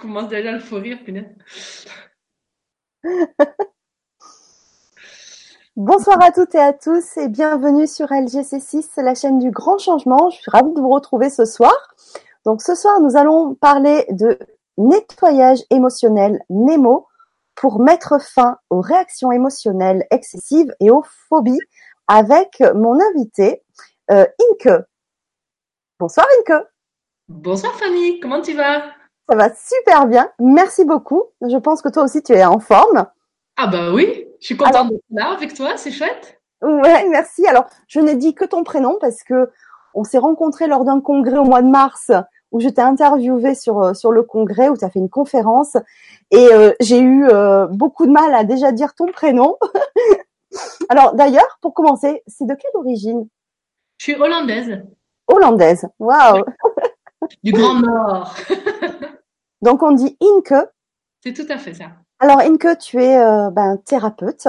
commence déjà à le fou rire, Bonsoir à toutes et à tous et bienvenue sur LGC6, la chaîne du grand changement. Je suis ravie de vous retrouver ce soir. Donc ce soir, nous allons parler de nettoyage émotionnel Nemo pour mettre fin aux réactions émotionnelles excessives et aux phobies avec mon invité euh, Inke. Bonsoir Inke. Bonsoir Fanny, comment tu vas? Ça va super bien, merci beaucoup. Je pense que toi aussi tu es en forme. Ah bah oui, je suis contente d'être là avec toi, c'est chouette. Ouais, merci. Alors, je n'ai dit que ton prénom parce que on s'est rencontrés lors d'un congrès au mois de mars où je t'ai interviewé sur euh, sur le congrès où tu as fait une conférence et euh, j'ai eu euh, beaucoup de mal à déjà dire ton prénom. Alors d'ailleurs, pour commencer, c'est de quelle origine? Je suis hollandaise. Hollandaise. Waouh. Du Grand Nord. Donc on dit Inke. C'est tout à fait ça. Alors Inke, tu es euh, ben, thérapeute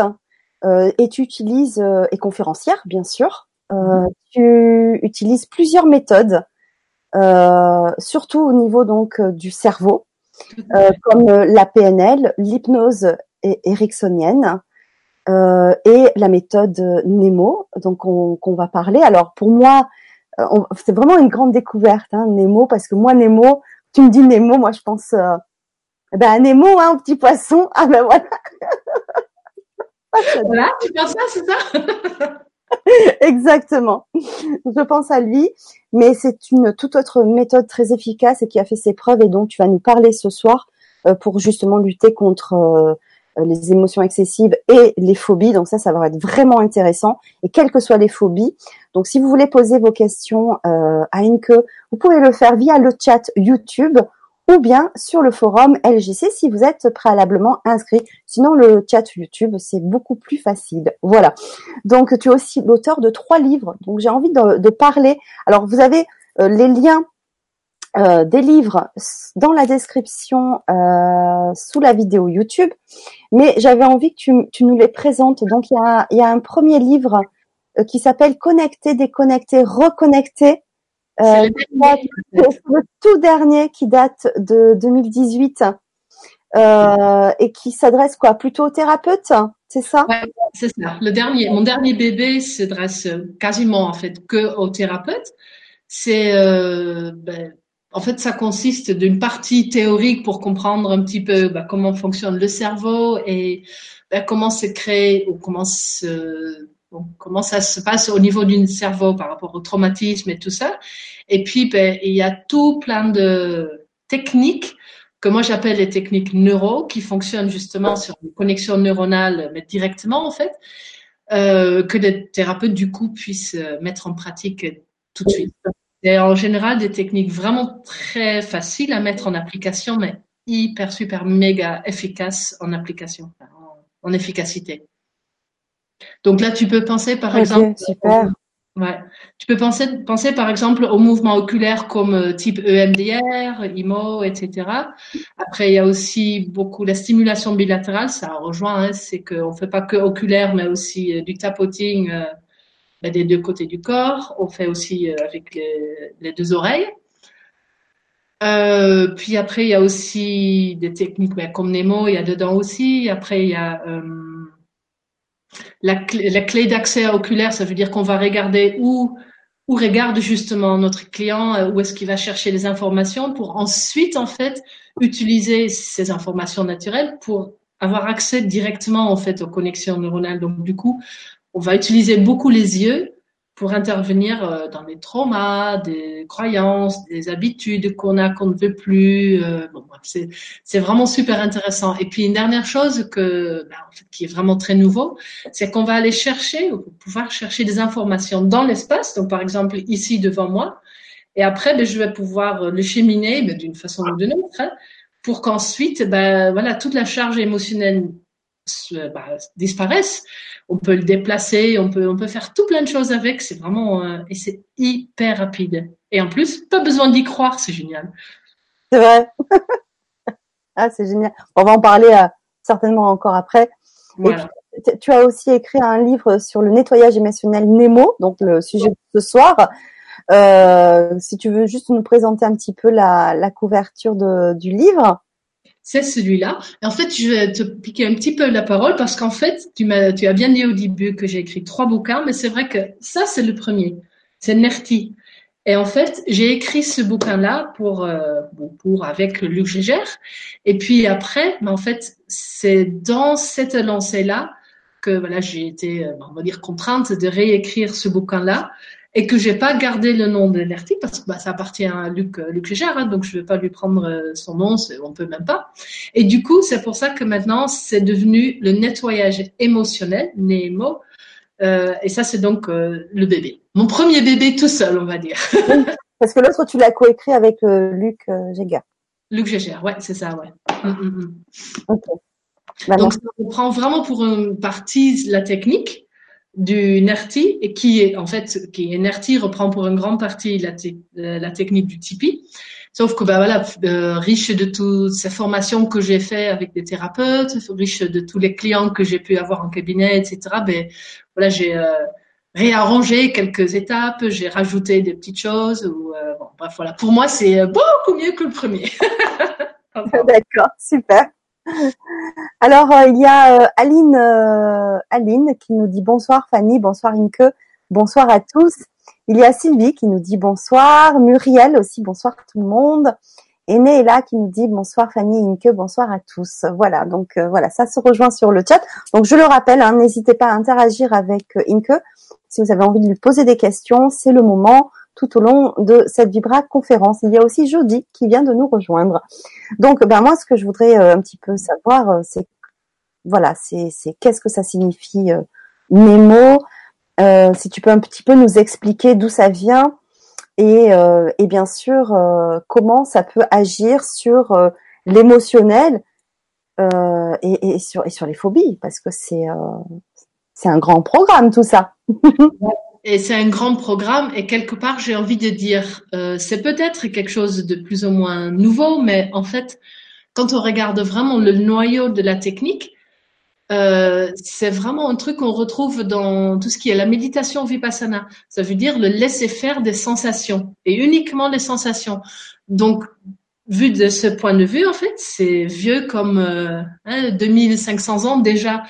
euh, et tu utilises euh, et conférencière bien sûr. Euh, tu utilises plusieurs méthodes, euh, surtout au niveau donc du cerveau, comme la PNL, l'hypnose ericksonienne et la méthode Nemo, donc qu'on va parler. Alors pour moi, c'est vraiment une grande découverte, hein, Nemo, parce que moi, Nemo, tu me dis Nemo, moi je pense euh, ben Nemo, hein, petit poisson. Ah ben voilà. voilà, tu penses ça, c'est ça? Exactement. Je pense à lui, mais c'est une toute autre méthode très efficace et qui a fait ses preuves et donc tu vas nous parler ce soir euh, pour justement lutter contre euh, les émotions excessives et les phobies. Donc ça, ça va être vraiment intéressant. Et quelles que soient les phobies. Donc si vous voulez poser vos questions euh, à Inke, vous pouvez le faire via le chat YouTube ou bien sur le forum LGC si vous êtes préalablement inscrit. Sinon, le chat YouTube, c'est beaucoup plus facile. Voilà. Donc, tu es aussi l'auteur de trois livres. Donc, j'ai envie de, de, parler. Alors, vous avez euh, les liens euh, des livres dans la description euh, sous la vidéo YouTube, mais j'avais envie que tu, tu, nous les présentes. Donc il y a, il y a un premier livre euh, qui s'appelle Connecter, déconnecter, reconnecter. Euh, le, le, tout dernier qui date de 2018 euh, et qui s'adresse quoi? Plutôt aux thérapeutes, c'est ça? Ouais, C'est ça. Le dernier, mon dernier bébé s'adresse quasiment en fait que aux thérapeutes. C'est euh, ben, en fait, ça consiste d'une partie théorique pour comprendre un petit peu bah, comment fonctionne le cerveau et bah, comment se crée ou comment, se, bon, comment ça se passe au niveau du cerveau par rapport au traumatisme et tout ça. Et puis, bah, il y a tout plein de techniques que moi j'appelle les techniques neuro qui fonctionnent justement sur une connexion neuronale, mais directement en fait, euh, que les thérapeutes du coup puissent mettre en pratique tout de suite. C'est en général des techniques vraiment très faciles à mettre en application, mais hyper, super, méga efficaces en application, en, en efficacité. Donc là, tu peux penser par okay, exemple. Super. Ouais. Tu peux penser, penser par exemple au mouvement oculaire comme euh, type EMDR, IMO, etc. Après, il y a aussi beaucoup la stimulation bilatérale, ça rejoint, hein, c'est qu'on fait pas que oculaire, mais aussi euh, du tapoting. Euh, des deux côtés du corps. On fait aussi avec les, deux oreilles. Euh, puis après, il y a aussi des techniques ben, comme Nemo, il y a dedans aussi. Après, il y a euh, la, clé, la clé d'accès oculaire, ça veut dire qu'on va regarder où, où regarde justement notre client, où est-ce qu'il va chercher les informations pour ensuite, en fait, utiliser ces informations naturelles pour avoir accès directement, en fait, aux connexions neuronales. Donc, du coup, on va utiliser beaucoup les yeux pour intervenir dans les traumas, des croyances, des habitudes qu'on a qu'on ne veut plus. Bon, c'est vraiment super intéressant. Et puis une dernière chose que ben, en fait, qui est vraiment très nouveau, c'est qu'on va aller chercher, pouvoir chercher des informations dans l'espace. Donc par exemple ici devant moi, et après ben, je vais pouvoir le cheminer ben, d'une façon ou d'une autre, hein, pour qu'ensuite ben voilà toute la charge émotionnelle bah, disparaissent. On peut le déplacer, on peut, on peut faire tout plein de choses avec. C'est vraiment euh, et c'est hyper rapide. Et en plus, pas besoin d'y croire, c'est génial. C'est vrai. ah, c'est génial. On va en parler euh, certainement encore après. Voilà. Puis, tu as aussi écrit un livre sur le nettoyage émotionnel Nemo, donc le sujet de ce soir. Euh, si tu veux juste nous présenter un petit peu la, la couverture de, du livre. C'est celui-là. En fait, je vais te piquer un petit peu la parole parce qu'en fait, tu m'as, tu as bien dit au début que j'ai écrit trois bouquins, mais c'est vrai que ça, c'est le premier. C'est Nerti. Et en fait, j'ai écrit ce bouquin-là pour, euh, pour avec Luc Gégère. Et puis après, mais en fait, c'est dans cette lancée-là que voilà, j'ai été, euh, on va dire, contrainte de réécrire ce bouquin-là et que j'ai pas gardé le nom de Nerti parce que bah, ça appartient à Luc, euh, Luc Gégère, hein, donc je vais pas lui prendre son nom, on peut même pas. Et du coup, c'est pour ça que maintenant, c'est devenu le nettoyage émotionnel, Nemo, euh, et ça, c'est donc euh, le bébé. Mon premier bébé tout seul, on va dire. parce que l'autre, tu l'as coécrit avec euh, Luc Gégère. Luc Gégère, ouais, c'est ça, ouais. Mm, mm, mm. Bah, donc, ça prend vraiment pour une partie la technique du NERTI, et qui est, en fait, qui est NERTI reprend pour une grande partie la, la technique du Tipeee. Sauf que bah voilà, euh, riche de toutes ces formations que j'ai fait avec des thérapeutes, riche de tous les clients que j'ai pu avoir en cabinet, etc. Ben voilà, j'ai euh, réarrangé quelques étapes, j'ai rajouté des petites choses. Ou, euh, bon, bref, voilà. Pour moi, c'est beaucoup mieux que le premier. D'accord, super. Alors, il y a Aline, Aline qui nous dit bonsoir Fanny, bonsoir Inke, bonsoir à tous. Il y a Sylvie qui nous dit bonsoir, Muriel aussi, bonsoir tout le monde. Et là qui nous dit bonsoir Fanny Inke, bonsoir à tous. Voilà, donc euh, voilà, ça se rejoint sur le chat. Donc je le rappelle, hein, n'hésitez pas à interagir avec euh, Inke. Si vous avez envie de lui poser des questions, c'est le moment tout au long de cette Vibra conférence. Il y a aussi Jody qui vient de nous rejoindre. Donc ben moi ce que je voudrais euh, un petit peu savoir, c'est voilà, c'est qu'est-ce que ça signifie Nemo euh, si tu peux un petit peu nous expliquer d'où ça vient et, euh, et bien sûr euh, comment ça peut agir sur l'émotionnel et, et, sur, et sur les phobies, parce que c'est c'est un grand programme tout ça. et c'est un grand programme et quelque part j'ai envie de dire c'est peut-être quelque chose de plus ou moins nouveau, mais en fait quand on regarde vraiment le noyau de la technique, euh, c'est vraiment un truc qu'on retrouve dans tout ce qui est la méditation vipassana. Ça veut dire le laisser faire des sensations et uniquement les sensations. Donc, vu de ce point de vue, en fait, c'est vieux comme euh, hein, 2500 ans déjà.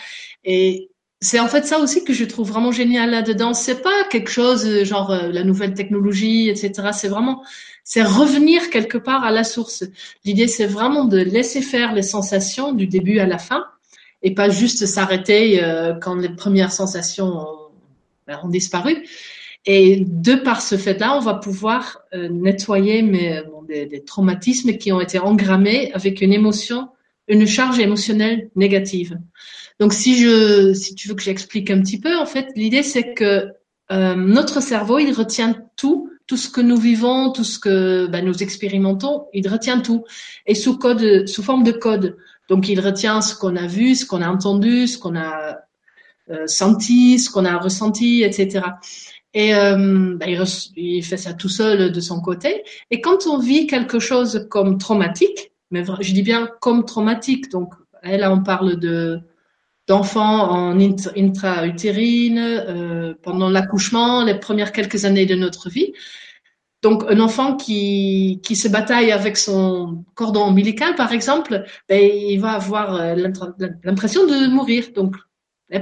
Et c'est en fait ça aussi que je trouve vraiment génial là-dedans. C'est pas quelque chose euh, genre euh, la nouvelle technologie, etc. C'est vraiment, c'est revenir quelque part à la source. L'idée, c'est vraiment de laisser faire les sensations du début à la fin et pas juste s'arrêter euh, quand les premières sensations ont, ben, ont, disparu. Et de par ce fait-là, on va pouvoir euh, nettoyer mais, bon, des, des, traumatismes qui ont été engrammés avec une émotion, une charge émotionnelle négative. Donc, si je, si tu veux que j'explique un petit peu, en fait, l'idée c'est que euh, notre cerveau, il retient tout, tout ce que nous vivons, tout ce que ben, nous expérimentons, il retient tout, et sous code, sous forme de code. Donc, il retient ce qu'on a vu, ce qu'on a entendu, ce qu'on a euh, senti, ce qu'on a ressenti, etc. Et euh, bah, il, fait ça tout seul de son côté. Et quand on vit quelque chose comme traumatique, mais je dis bien comme traumatique, donc là on parle de d'enfants en intra-utérine, euh, pendant l'accouchement, les premières quelques années de notre vie, donc, un enfant qui, qui se bataille avec son cordon ombilical, par exemple, ben, il va avoir euh, l'impression de mourir. Donc,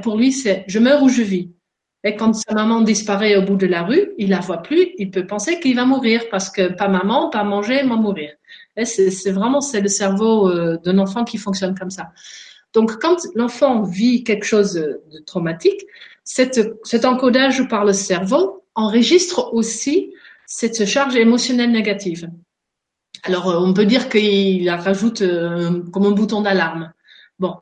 pour lui, c'est je meurs ou je vis. Et quand sa maman disparaît au bout de la rue, il la voit plus, il peut penser qu'il va mourir parce que pas maman, pas manger, va mourir. C'est vraiment c'est le cerveau euh, d'un enfant qui fonctionne comme ça. Donc, quand l'enfant vit quelque chose de traumatique, cet encodage par le cerveau enregistre aussi cette charge émotionnelle négative. Alors, euh, on peut dire qu'il la rajoute euh, comme un bouton d'alarme. Bon,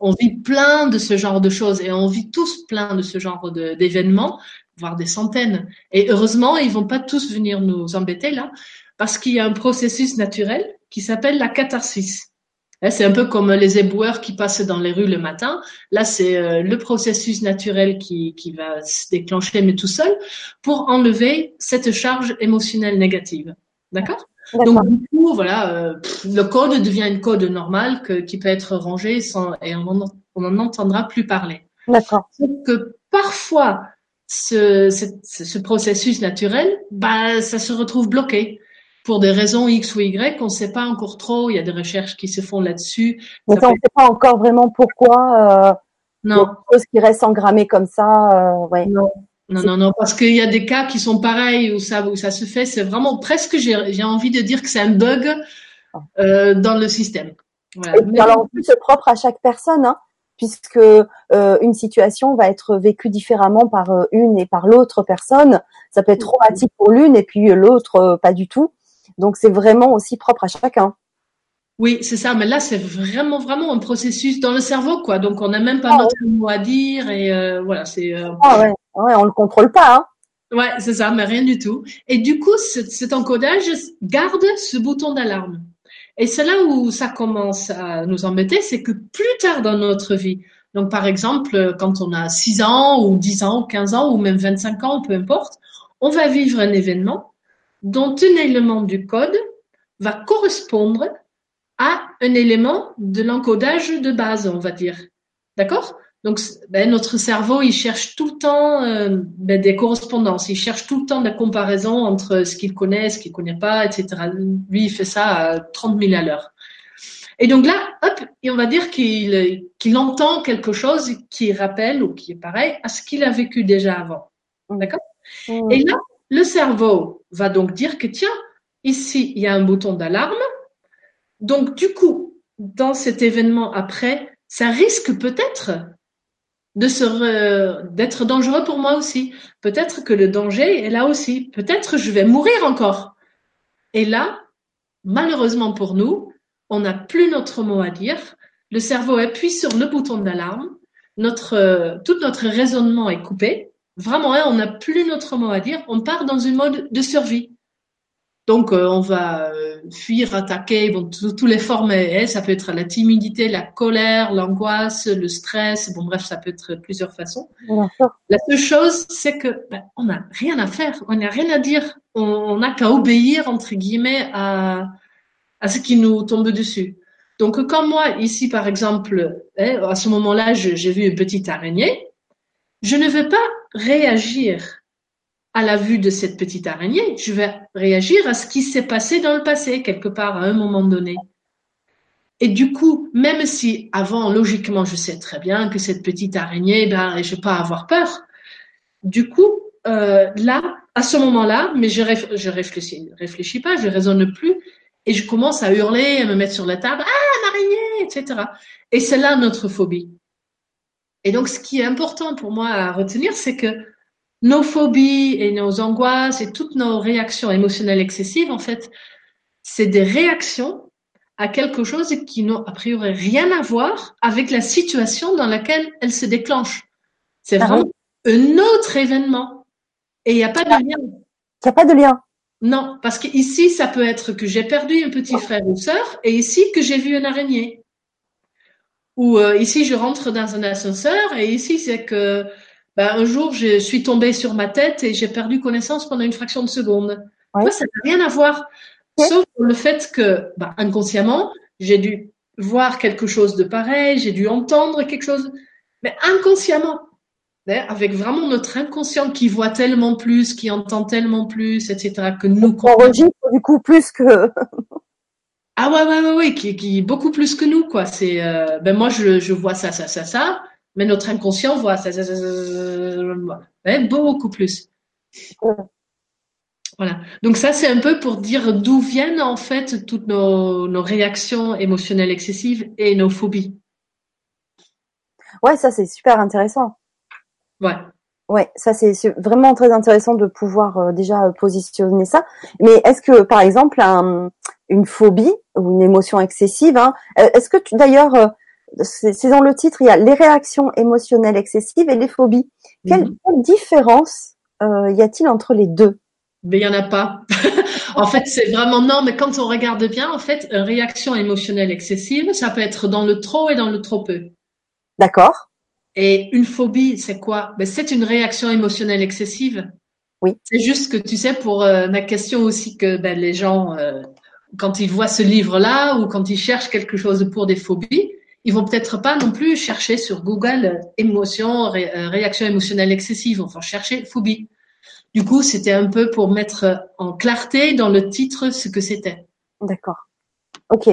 on vit plein de ce genre de choses et on vit tous plein de ce genre d'événements, voire des centaines. Et heureusement, ils vont pas tous venir nous embêter là, parce qu'il y a un processus naturel qui s'appelle la catharsis. Hein, c'est un peu comme les éboueurs qui passent dans les rues le matin. Là, c'est euh, le processus naturel qui, qui va se déclencher, mais tout seul, pour enlever cette charge émotionnelle négative. D'accord? Donc, du coup, voilà, euh, le code devient une code normale que, qui peut être rangé sans, et on n'en entendra plus parler. D'accord. que parfois, ce, ce, ce processus naturel, bah, ça se retrouve bloqué pour des raisons X ou Y, on ne sait pas encore trop. Il y a des recherches qui se font là-dessus. Mais on ne sait pas encore vraiment pourquoi. Euh, non. Choses qui restent engrammées comme ça. Euh, ouais. Non. Non, non, non, parce qu'il y a des cas qui sont pareils où ça, où ça se fait. C'est vraiment presque, j'ai envie de dire que c'est un bug euh, dans le système. Voilà. Et alors en plus, c'est propre à chaque personne, hein, puisque euh, une situation va être vécue différemment par une et par l'autre personne. Ça peut être traumatique pour l'une et puis l'autre euh, pas du tout. Donc c'est vraiment aussi propre à chacun. Oui, c'est ça. Mais là, c'est vraiment, vraiment un processus dans le cerveau, quoi. Donc, on n'a même pas ah, notre mot à dire et euh, voilà, c'est. Euh... Ah ouais, ouais, on le contrôle pas. Hein. Ouais, c'est ça, mais rien du tout. Et du coup, cet encodage garde ce bouton d'alarme. Et c'est là où ça commence à nous embêter, c'est que plus tard dans notre vie, donc par exemple, quand on a 6 ans ou 10 ans ou 15 ans ou même 25 ans, peu importe, on va vivre un événement dont un élément du code va correspondre à un élément de l'encodage de base, on va dire. D'accord? Donc, ben, notre cerveau, il cherche tout le temps euh, ben, des correspondances, il cherche tout le temps des comparaisons entre ce qu'il connaît, ce qu'il connaît pas, etc. Lui, il fait ça à 30 000 à l'heure. Et donc là, hop, et on va dire qu'il qu'il entend quelque chose qui rappelle ou qui est pareil à ce qu'il a vécu déjà avant. D'accord? Mmh. Et là, le cerveau va donc dire que tiens, ici, il y a un bouton d'alarme donc, du coup, dans cet événement après, ça risque peut-être d'être dangereux pour moi aussi. Peut-être que le danger est là aussi. Peut-être je vais mourir encore. Et là, malheureusement pour nous, on n'a plus notre mot à dire. Le cerveau appuie sur le bouton d'alarme. Notre, tout notre raisonnement est coupé. Vraiment, hein, on n'a plus notre mot à dire. On part dans une mode de survie. Donc, euh, on va euh, fuir, attaquer, bon, toutes les formes, hein, ça peut être la timidité, la colère, l'angoisse, le stress, bon, bref, ça peut être plusieurs façons. La seule chose, c'est que ben, on n'a rien à faire, on n'a rien à dire, on n'a qu'à obéir, entre guillemets, à, à ce qui nous tombe dessus. Donc, quand moi, ici, par exemple, hein, à ce moment-là, j'ai vu une petite araignée, je ne veux pas réagir à la vue de cette petite araignée, je vais réagir à ce qui s'est passé dans le passé, quelque part, à un moment donné. Et du coup, même si avant, logiquement, je sais très bien que cette petite araignée, ben, je vais pas avoir peur. Du coup, euh, là, à ce moment-là, mais je, je réfléchis, réfléchis pas, je raisonne plus, et je commence à hurler, à me mettre sur la table, ah, l'araignée, etc. Et c'est là notre phobie. Et donc, ce qui est important pour moi à retenir, c'est que nos phobies et nos angoisses et toutes nos réactions émotionnelles excessives, en fait, c'est des réactions à quelque chose qui n'ont a priori rien à voir avec la situation dans laquelle elles se déclenchent. C'est ah vraiment un autre événement. Et il n'y a pas de lien. Il n'y a pas de lien? Non, parce qu'ici, ça peut être que j'ai perdu un petit frère ou sœur, et ici, que j'ai vu une araignée. Ou euh, ici, je rentre dans un ascenseur, et ici, c'est que ben, un jour, je suis tombée sur ma tête et j'ai perdu connaissance pendant une fraction de seconde. ça n'a rien à voir. Sauf le fait que, ben, inconsciemment, j'ai dû voir quelque chose de pareil, j'ai dû entendre quelque chose, mais inconsciemment, avec vraiment notre inconscient qui voit tellement plus, qui entend tellement plus, etc., que nous. On enregistre du coup plus que. Ah ouais, ouais, ouais, ouais, qui, qui beaucoup plus que nous, quoi. C'est, euh, ben moi, je, je vois ça, ça, ça, ça mais notre inconscient voit ça, beaucoup plus. Voilà. Donc ça, c'est un peu pour dire d'où viennent en fait toutes nos, réactions émotionnelles excessives et nos phobies. Ouais, ça c'est super intéressant. Ouais. Ouais, ça c'est vraiment très intéressant de pouvoir euh, déjà positionner ça. Mais est-ce que par exemple une phobie ou une émotion excessive, hein, est-ce que tu d'ailleurs euh, c'est dans le titre, il y a les réactions émotionnelles excessives et les phobies. Quelle, mhm. différence euh, y a-t-il entre les deux? Mais il y en a pas. en fait, c'est vraiment non. Mais quand on regarde bien, en fait, une réaction émotionnelle excessive, ça peut être dans le trop et dans le trop peu. D'accord. Et une phobie, c'est quoi? Ben, C'est une réaction émotionnelle excessive. Oui. C'est juste que tu sais, pour euh, ma question aussi, que ben, les gens, euh, quand ils voient ce livre-là ou quand ils cherchent quelque chose pour des phobies, ils vont peut-être pas non plus chercher sur Google émotion, euh, réaction émotionnelle excessive. Vont chercher phobie. Du coup, c'était un peu pour mettre en clarté dans le titre ce que c'était. D'accord. Ok.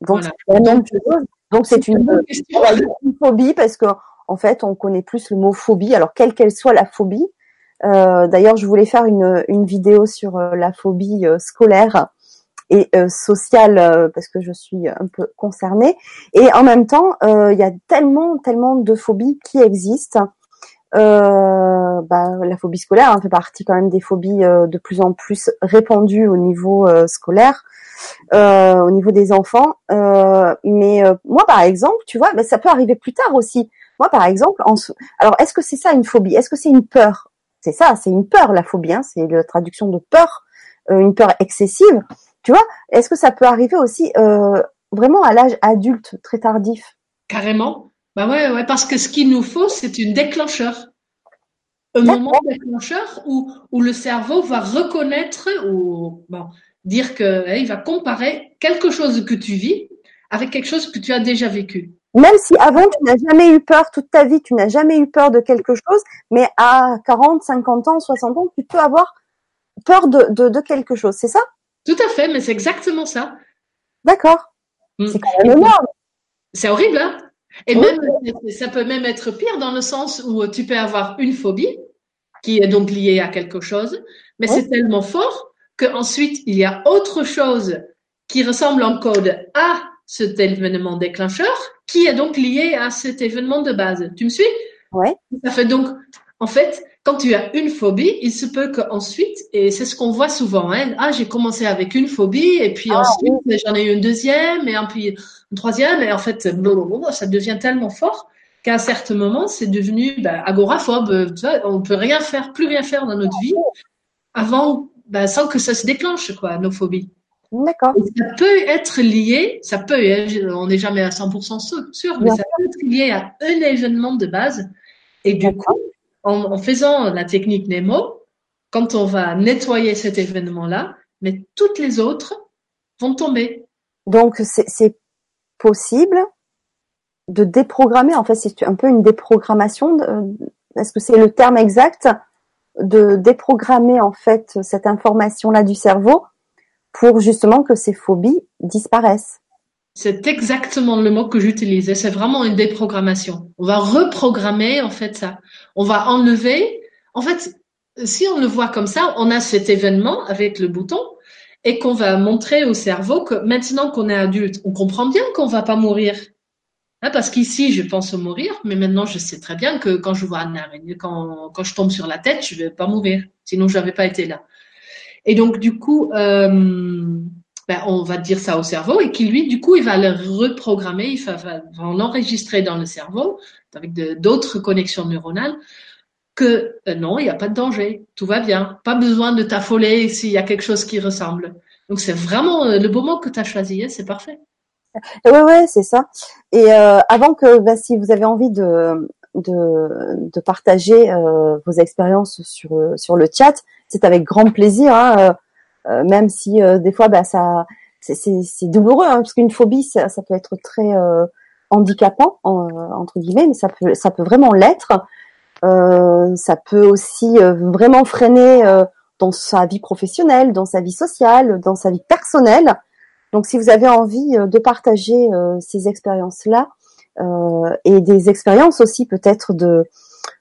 Donc, Donc, c'est une, une, phobie parce que en fait, on connaît plus le mot phobie. Alors, quelle qu'elle soit la phobie. Euh, D'ailleurs, je voulais faire une, une vidéo sur euh, la phobie euh, scolaire et euh, sociale parce que je suis un peu concernée. Et en même temps, il y a tellement, tellement de phobies qui existent. Bah, la phobie scolaire hein, fait partie quand même des phobies de plus en plus répandues au niveau scolaire. au niveau des enfants. mais moi, par exemple, tu vois, bah, ça peut arriver plus tard aussi. Moi, par exemple, alors est-ce que c'est ça une phobie? Est-ce que c'est une peur? C'est ça, c'est une peur, la phobie. Hein, c'est la traduction de peur, euh, une peur excessive. Tu vois Est-ce que ça peut arriver aussi euh, vraiment à l'âge adulte, très tardif? Carrément. Bah ouais, ouais, parce que ce qu'il nous faut, c'est une déclencheur. Un moment déclencheur où, où le cerveau va reconnaître ou bon, dire que il va comparer quelque chose que tu vis avec quelque chose que tu as déjà vécu. Même si avant tu n'as jamais eu peur toute ta vie, tu n'as jamais eu peur de quelque chose, mais à 40, 50 ans, 60 ans, tu peux avoir peur de, de, de quelque chose, c'est ça? Tout à fait, mais c'est exactement ça. D'accord. Mm. C'est quand même énorme. C'est horrible, hein Et même, ça peut même être pire dans le sens où tu peux avoir une phobie qui est donc liée à quelque chose, mais c'est tellement fort qu'ensuite il y a autre chose qui ressemble en code à cet événement déclencheur qui est donc lié à cet événement de base. Tu me suis? Ouais. Ça fait donc, en fait, quand tu as une phobie, il se peut qu'ensuite, et c'est ce qu'on voit souvent, hein, ah, j'ai commencé avec une phobie, et puis ah, ensuite, j'en ai eu une deuxième, et puis une troisième, et en fait, ça devient tellement fort qu'à un certain moment, c'est devenu bah, agoraphobe. Tu vois, on peut rien faire, plus rien faire dans notre vie avant, bah, sans que ça se déclenche, quoi, nos phobies. D'accord. Ça peut être lié, ça peut, hein, on n'est jamais à 100% sûr, mais ça peut être lié à un événement de base. Et du coup, en, faisant la technique Nemo, quand on va nettoyer cet événement-là, mais toutes les autres vont tomber. Donc, c'est possible de déprogrammer, en fait, c'est un peu une déprogrammation. Est-ce que c'est le terme exact de déprogrammer, en fait, cette information-là du cerveau pour justement que ces phobies disparaissent. C'est exactement le mot que j'utilisais. C'est vraiment une déprogrammation. On va reprogrammer en fait ça. On va enlever. En fait, si on le voit comme ça, on a cet événement avec le bouton et qu'on va montrer au cerveau que maintenant qu'on est adulte, on comprend bien qu'on va pas mourir. Hein, parce qu'ici, je pense mourir, mais maintenant, je sais très bien que quand je vois un araignée, quand, quand je tombe sur la tête, je vais pas mourir. Sinon, je n'avais pas été là. Et donc, du coup, euh, ben, on va dire ça au cerveau et qui, lui, du coup, il va le reprogrammer, il va, va, l'enregistrer dans le cerveau avec d'autres connexions neuronales que euh, non, il n'y a pas de danger, tout va bien, pas besoin de t'affoler s'il y a quelque chose qui ressemble. Donc, c'est vraiment euh, le beau mot que tu as choisi, hein, c'est parfait. Oui, oui, c'est ça. Et avant que, ben, si vous avez envie de, de, de partager vos expériences sur, sur le chat, c'est avec grand plaisir, hein, euh, euh, même si euh, des fois, bah, ça, c'est douloureux, hein, parce qu'une phobie, ça, peut être très handicapant entre guillemets, mais ça peut, ça peut vraiment l'être. ça peut aussi vraiment freiner dans sa vie professionnelle, dans sa vie sociale, dans sa vie personnelle. Donc, si vous avez envie de partager ces expériences-là et des expériences aussi peut-être de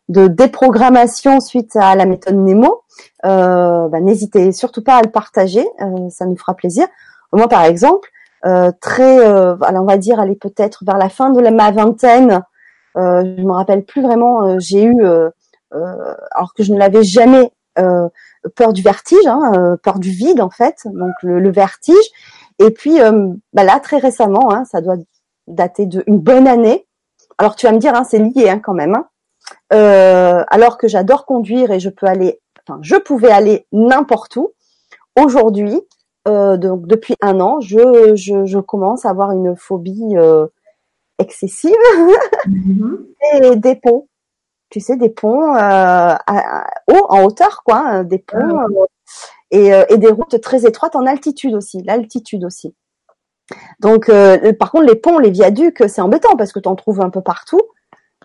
de déprogrammation suite à la méthode Nemo, euh, bah, n'hésitez surtout pas à le partager, euh, ça nous fera plaisir. Moi, par exemple, euh, très, alors on va dire, aller peut-être vers la fin de ma vingtaine, je me rappelle plus vraiment, j'ai eu, alors que je ne l'avais jamais, peur du vertige, hein, peur du vide en fait, donc le, vertige. Et puis bah là, très récemment, hein, ça doit dater d'une bonne année. Alors tu vas me dire, hein, c'est lié hein, quand même. Euh, alors que j'adore conduire et je peux aller, enfin, je pouvais aller n'importe où. Aujourd'hui, euh, donc depuis un an, je, je, je, commence à avoir une phobie euh, excessive mm-hmm. et des ponts. Tu sais, des ponts haut, en hauteur, quoi, hein, des ponts ah. et, et, des routes très étroites en altitude aussi, l'altitude aussi. Donc, par contre, les ponts, les viaducs, c'est embêtant parce que tu en trouves un peu partout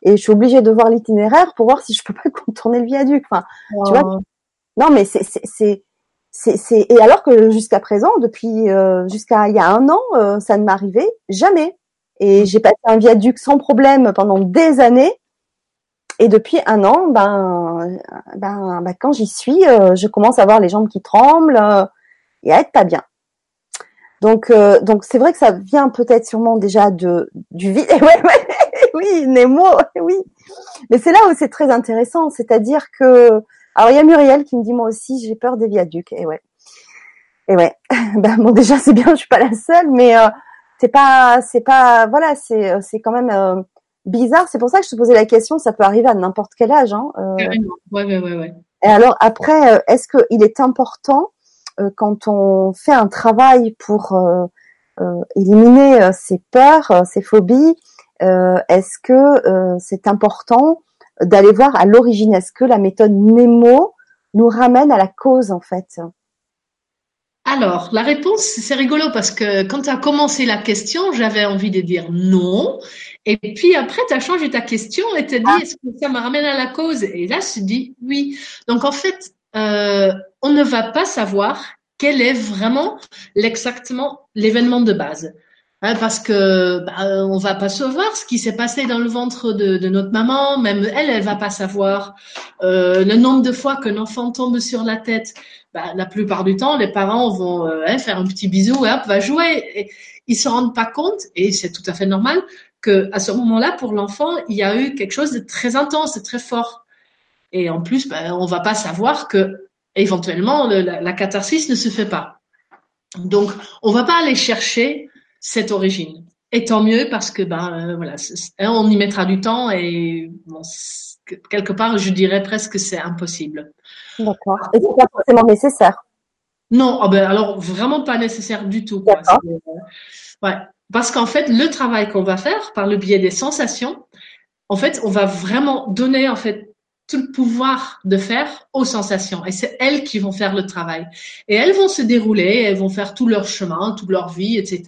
et je suis obligée de voir l'itinéraire pour voir si je peux pas contourner le viaduc. Enfin, tu vois. Non, mais c'est c'est c'est et alors que jusqu'à présent, depuis euh, jusqu'à il y a un an, euh, ça ne m'arrivait jamais. Et j'ai passé un viaduc sans problème pendant des années. Et depuis un an, ben, ben, ben quand j'y suis, euh, je commence à voir les jambes qui tremblent et à être pas bien. Donc, donc c'est vrai que ça vient peut-être sûrement déjà de du vide. ouais, ouais, oui, Nemo, oui. Mais c'est là où c'est très intéressant, c'est-à-dire que alors il y a Muriel qui me dit moi aussi j'ai peur des viaducs. Et ouais. Et ouais. ben bon déjà c'est bien, je suis pas la seule, mais euh, c'est pas c'est pas voilà c'est euh, c'est quand même euh, bizarre. C'est pour ça que je te posais la question. Ça peut arriver à n'importe quel âge. Hein, ouais, ouais, ouais, ouais. Et alors après, est-ce qu'il est important quand on fait un travail pour éliminer ses peurs, ses phobies, est-ce que c'est important d'aller voir à l'origine? Est-ce que la méthode Nemo nous ramène à la cause en fait? Alors, la réponse, c'est rigolo parce que quand tu as commencé la question, j'avais envie de dire non. Et puis après, tu as changé ta question et tu as dit, ah. est-ce que ça me ramène à la cause? Et là, je dis oui. Donc, en fait, euh, on ne va pas savoir quel est vraiment l'exactement l'événement de base. Hein, parce que bah, on va pas savoir ce qui s'est passé dans le ventre de, de, notre maman, même elle, elle va pas savoir euh, le nombre de fois qu'un enfant tombe sur la tête. Bah, la plupart du temps, les parents vont euh, hein, faire un petit bisou et hop, va jouer. Et ils se rendent pas compte, et c'est tout à fait normal, que à ce moment-là, pour l'enfant, il y a eu quelque chose de très intense, de très fort. Et en plus, bah, on va pas savoir que éventuellement la, la catharsis ne se fait pas. Donc, on va pas aller chercher cette origine. Et tant mieux parce que ben euh, voilà, hein, on y mettra du temps et bon, quelque part, je dirais presque que c'est impossible. D'accord. Et c'est pas forcément nécessaire. Non, oh ben alors vraiment pas nécessaire du tout. Quoi. Euh, ouais, parce qu'en fait, le travail qu'on va faire par le biais des sensations, en fait, on va vraiment donner en fait tout le pouvoir de faire aux sensations. Et c'est elles qui vont faire le travail. Et elles vont se dérouler, elles vont faire tout leur chemin, toute leur vie, etc.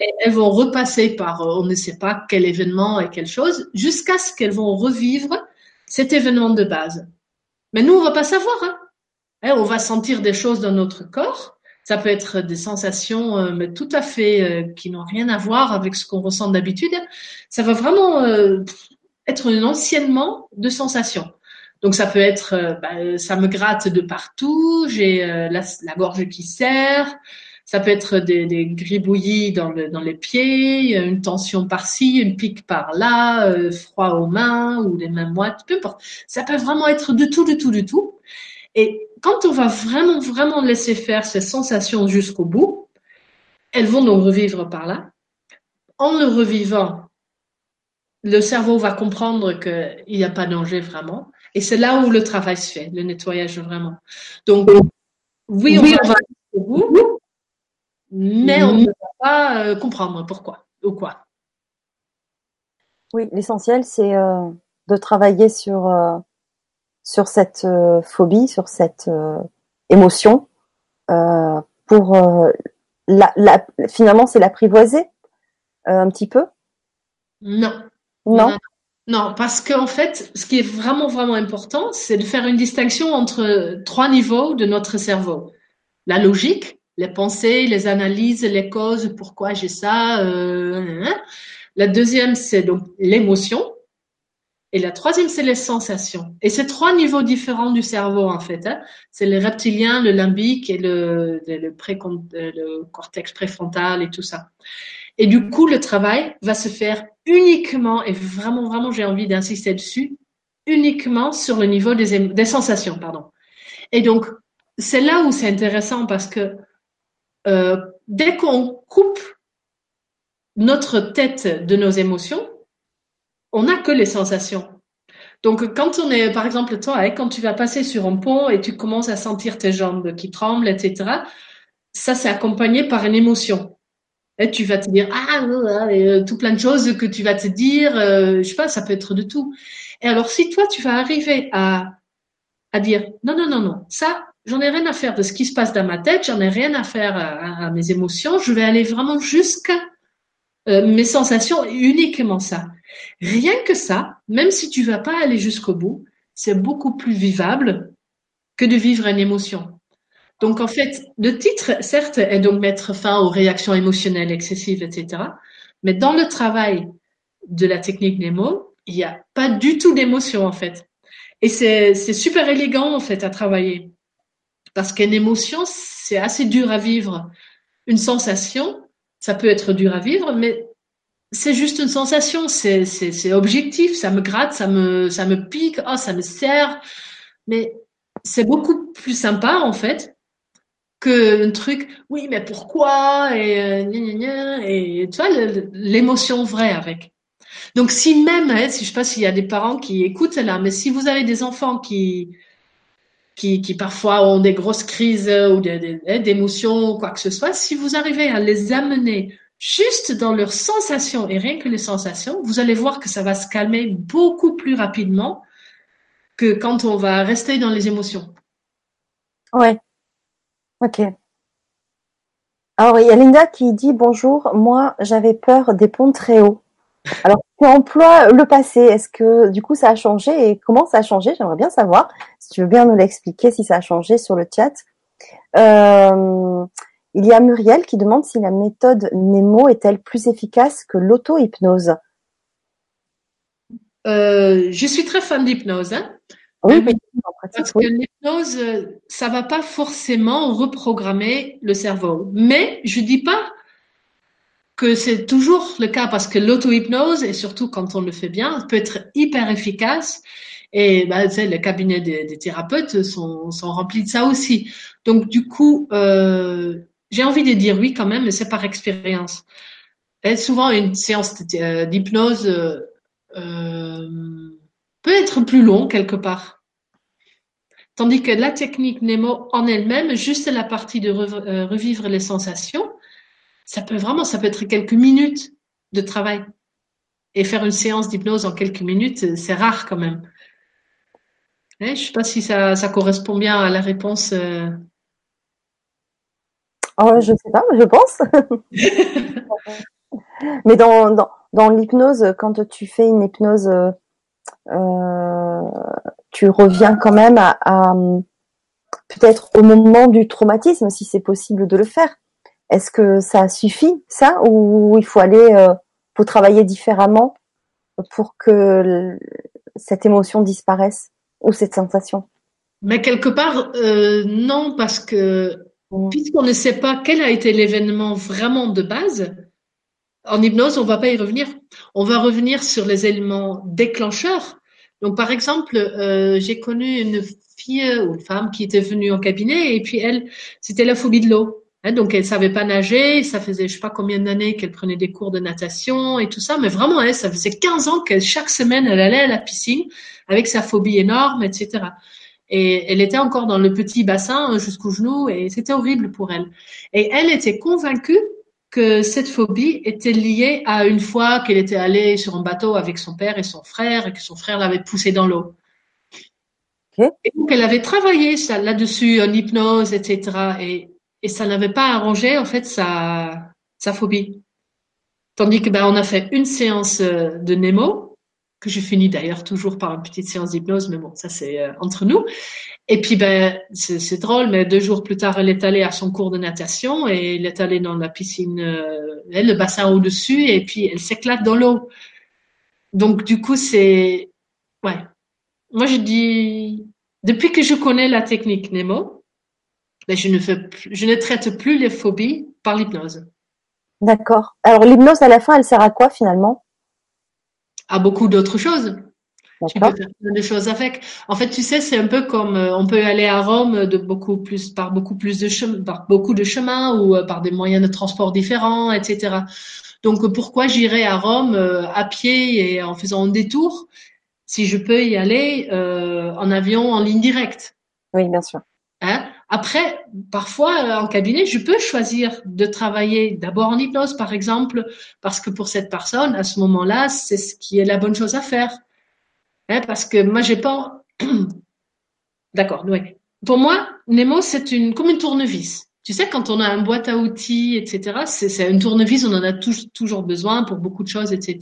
Et elles vont repasser par, euh, on ne sait pas quel événement et quelle chose, jusqu'à ce qu'elles vont revivre cet événement de base. Mais nous, on va pas savoir. Hein. hein on va sentir des choses dans notre corps. Ça peut être des sensations, euh, mais tout à fait euh, qui n'ont rien à voir avec ce qu'on ressent d'habitude. Ça va vraiment être un anciennement de sensations. Donc ça peut être, euh, bah, ça me gratte de partout, j'ai euh, la, gorge qui serre, ça peut être des, des gribouillis dans, le, dans les pieds, une tension par-ci, une pique par-là, euh, froid aux mains ou les mains moites, peu importe. Ça peut vraiment être de tout, de tout, de tout. Et quand on va vraiment, vraiment laisser faire ces sensations jusqu'au bout, elles vont donc revivre par là. En le revivant, le cerveau va comprendre qu'il n'y a pas de danger vraiment. Et c'est là où le travail se fait, le nettoyage vraiment. Donc, oui, on va au bout, mais on ne va pas euh, comprendre pourquoi ou quoi. Oui, l'essentiel, c'est euh, de travailler sur, euh, sur cette phobie, sur cette émotion, pour la, la, finalement, c'est l'apprivoiser un petit peu. Non, non. Non, parce qu'en fait, ce qui est vraiment, vraiment important, c'est de faire une distinction entre trois niveaux de notre cerveau. La logique, les pensées, les analyses, les causes, pourquoi j'ai ça. Euh. La deuxième, c'est donc l'émotion. Et la troisième, c'est les sensations. Et c'est trois niveaux différents du cerveau, en fait. Hein. C'est le reptilien, le limbique et le, le cortex préfrontal et tout ça. Et du coup, le travail va se faire uniquement, et vraiment, vraiment, j'ai envie d'insister dessus, uniquement sur le niveau des, des sensations, pardon. Et donc, c'est là où c'est intéressant parce que euh, dès qu'on coupe notre tête de nos émotions, on n'a que les sensations. Donc, quand on est, par exemple, toi, hein, quand tu vas passer sur un pont et tu commences à sentir tes jambes qui tremblent, etc., ça, c'est accompagné par une émotion. Et tu vas te dire ah euh, tout plein de choses que tu vas te dire euh, je sais pas ça peut être de tout et alors si toi tu vas arriver à à dire non non non non ça j'en ai rien à faire de ce qui se passe dans ma tête j'en ai rien à faire à, mes émotions je vais aller vraiment jusqu'à euh, mes sensations uniquement ça rien que ça même si tu vas pas aller jusqu'au bout c'est beaucoup plus vivable que de vivre une émotion. Donc, en fait, le titre, certes, est donc mettre fin aux réactions émotionnelles excessives, etc. Mais dans le travail de la technique Nemo, il n'y a pas du tout d'émotion, en fait. Et c'est super élégant, en fait, à travailler. Parce qu'une émotion, c'est assez dur à vivre. Une sensation, ça peut être dur à vivre, mais c'est juste une sensation, c'est objectif, ça me gratte, ça me, ça me pique, oh, ça me sert. Mais c'est beaucoup plus sympa, en fait, que un truc, oui, mais pourquoi? Et, euh, et tu vois l'émotion vraie avec. Donc si même, hein, si je sais pas s'il y a des parents qui écoutent là, mais si vous avez des enfants qui qui, qui parfois ont des grosses crises ou hein, d'émotions ou quoi que ce soit, si vous arrivez à les amener juste dans leurs sensations et rien que les sensations, vous allez voir que ça va se calmer beaucoup plus rapidement que quand on va rester dans les émotions. Ouais, Ok. Alors, il y a Linda qui dit bonjour. Moi, j'avais peur des ponts très hauts. Alors, tu emploies le passé. Est-ce que du coup ça a changé et comment ça a changé? J'aimerais bien savoir. Si tu veux bien nous l'expliquer, si ça a changé sur le chat. Euh, il y a Muriel qui demande si la méthode Nemo est-elle plus efficace que l'auto-hypnose. Euh, je suis très fan d'hypnose. Hein. Oui, mais parce que l'hypnose, euh, ça va pas forcément reprogrammer le cerveau. Mais je dis pas que c'est toujours le cas parce que l'auto-hypnose, et surtout quand on le fait bien, peut être hyper efficace. Et bah, tu sais, les cabinets des, thérapeutes sont, sont, remplis de ça aussi. Donc du coup, euh, j'ai envie de dire oui quand même, mais c'est par expérience. Et souvent, une séance d'hypnose euh, peut être plus long quelque part. Tandis que la technique Nemo en elle-même, juste la partie de euh, revivre les sensations, ça peut vraiment, ça peut être quelques minutes de travail. Et faire une séance d'hypnose en quelques minutes, c'est rare quand même. Eh, je ne sais pas si ça, correspond bien à la réponse. Euh. Oh, je ne sais pas, je pense. Mais dans, dans, l'hypnose, quand tu fais une hypnose euh, tu reviens quand même à, peut-être au moment du traumatisme, si c'est possible de le faire. Est-ce que ça suffit, ça, ou il faut aller, euh, faut travailler différemment pour que cette émotion disparaisse ou cette sensation? Mais quelque part, euh, non, parce que puisqu'on ne sait pas quel a été l'événement vraiment de base, en hypnose, on va pas y revenir. On va revenir sur les éléments déclencheurs donc, par exemple, euh, j'ai connu une fille ou une femme qui était venue au cabinet et puis elle, c'était la phobie de l'eau. Hein, donc, elle savait pas nager. Ça faisait je sais pas combien d'années qu'elle prenait des cours de natation et tout ça. Mais vraiment, elle, ça faisait 15 ans qu'elle, chaque semaine, elle allait à la piscine avec sa phobie énorme, etc. Et elle était encore dans le petit bassin jusqu'au genou et c'était horrible pour elle. Et elle était convaincue que cette phobie était liée à une fois qu'elle était allée sur un bateau avec son père et son frère et que son frère l'avait poussée dans l'eau. Et donc elle avait travaillé ça là-dessus en hypnose, etc. Et, et ça n'avait pas arrangé en fait sa, sa phobie. Tandis que ben on a fait une séance euh, de Nemo que je finis d'ailleurs toujours par une petite séance d'hypnose, mais bon, ça c'est euh, entre nous. Et puis ben c'est drôle, mais deux jours plus tard, elle est allée à son cours de natation et elle est allée dans la piscine, euh, le bassin au dessus, et puis elle s'éclate dans l'eau. Donc du coup c'est ouais. Moi je dis depuis que je connais la technique Nemo, ben, je ne fais je ne traite plus les phobies par l'hypnose. D'accord. Alors l'hypnose à la fin, elle sert à quoi finalement? À beaucoup d'autres choses. Tu peux faire plein de choses avec. En fait, tu sais, c'est un peu comme euh, on peut aller à Rome de beaucoup plus par beaucoup plus de chemin, par beaucoup de chemins ou euh, par des moyens de transport différents, etc. Donc pourquoi j'irai à Rome euh, à pied et en faisant un détour si je peux y aller en avion en ligne directe? Oui, bien sûr. Hein? Après, parfois, euh, en cabinet, je peux choisir de travailler d'abord en hypnose, par exemple, parce que pour cette personne, à ce moment-là, c'est ce qui est la bonne chose à faire. Hein, parce que moi, j'ai pas. D'accord, oui. Pour moi, Nemo, c'est une comme une tournevis. Tu sais, quand on a un boîte à outils, etc., c'est une tournevis, on en a toujours besoin pour beaucoup de choses, etc.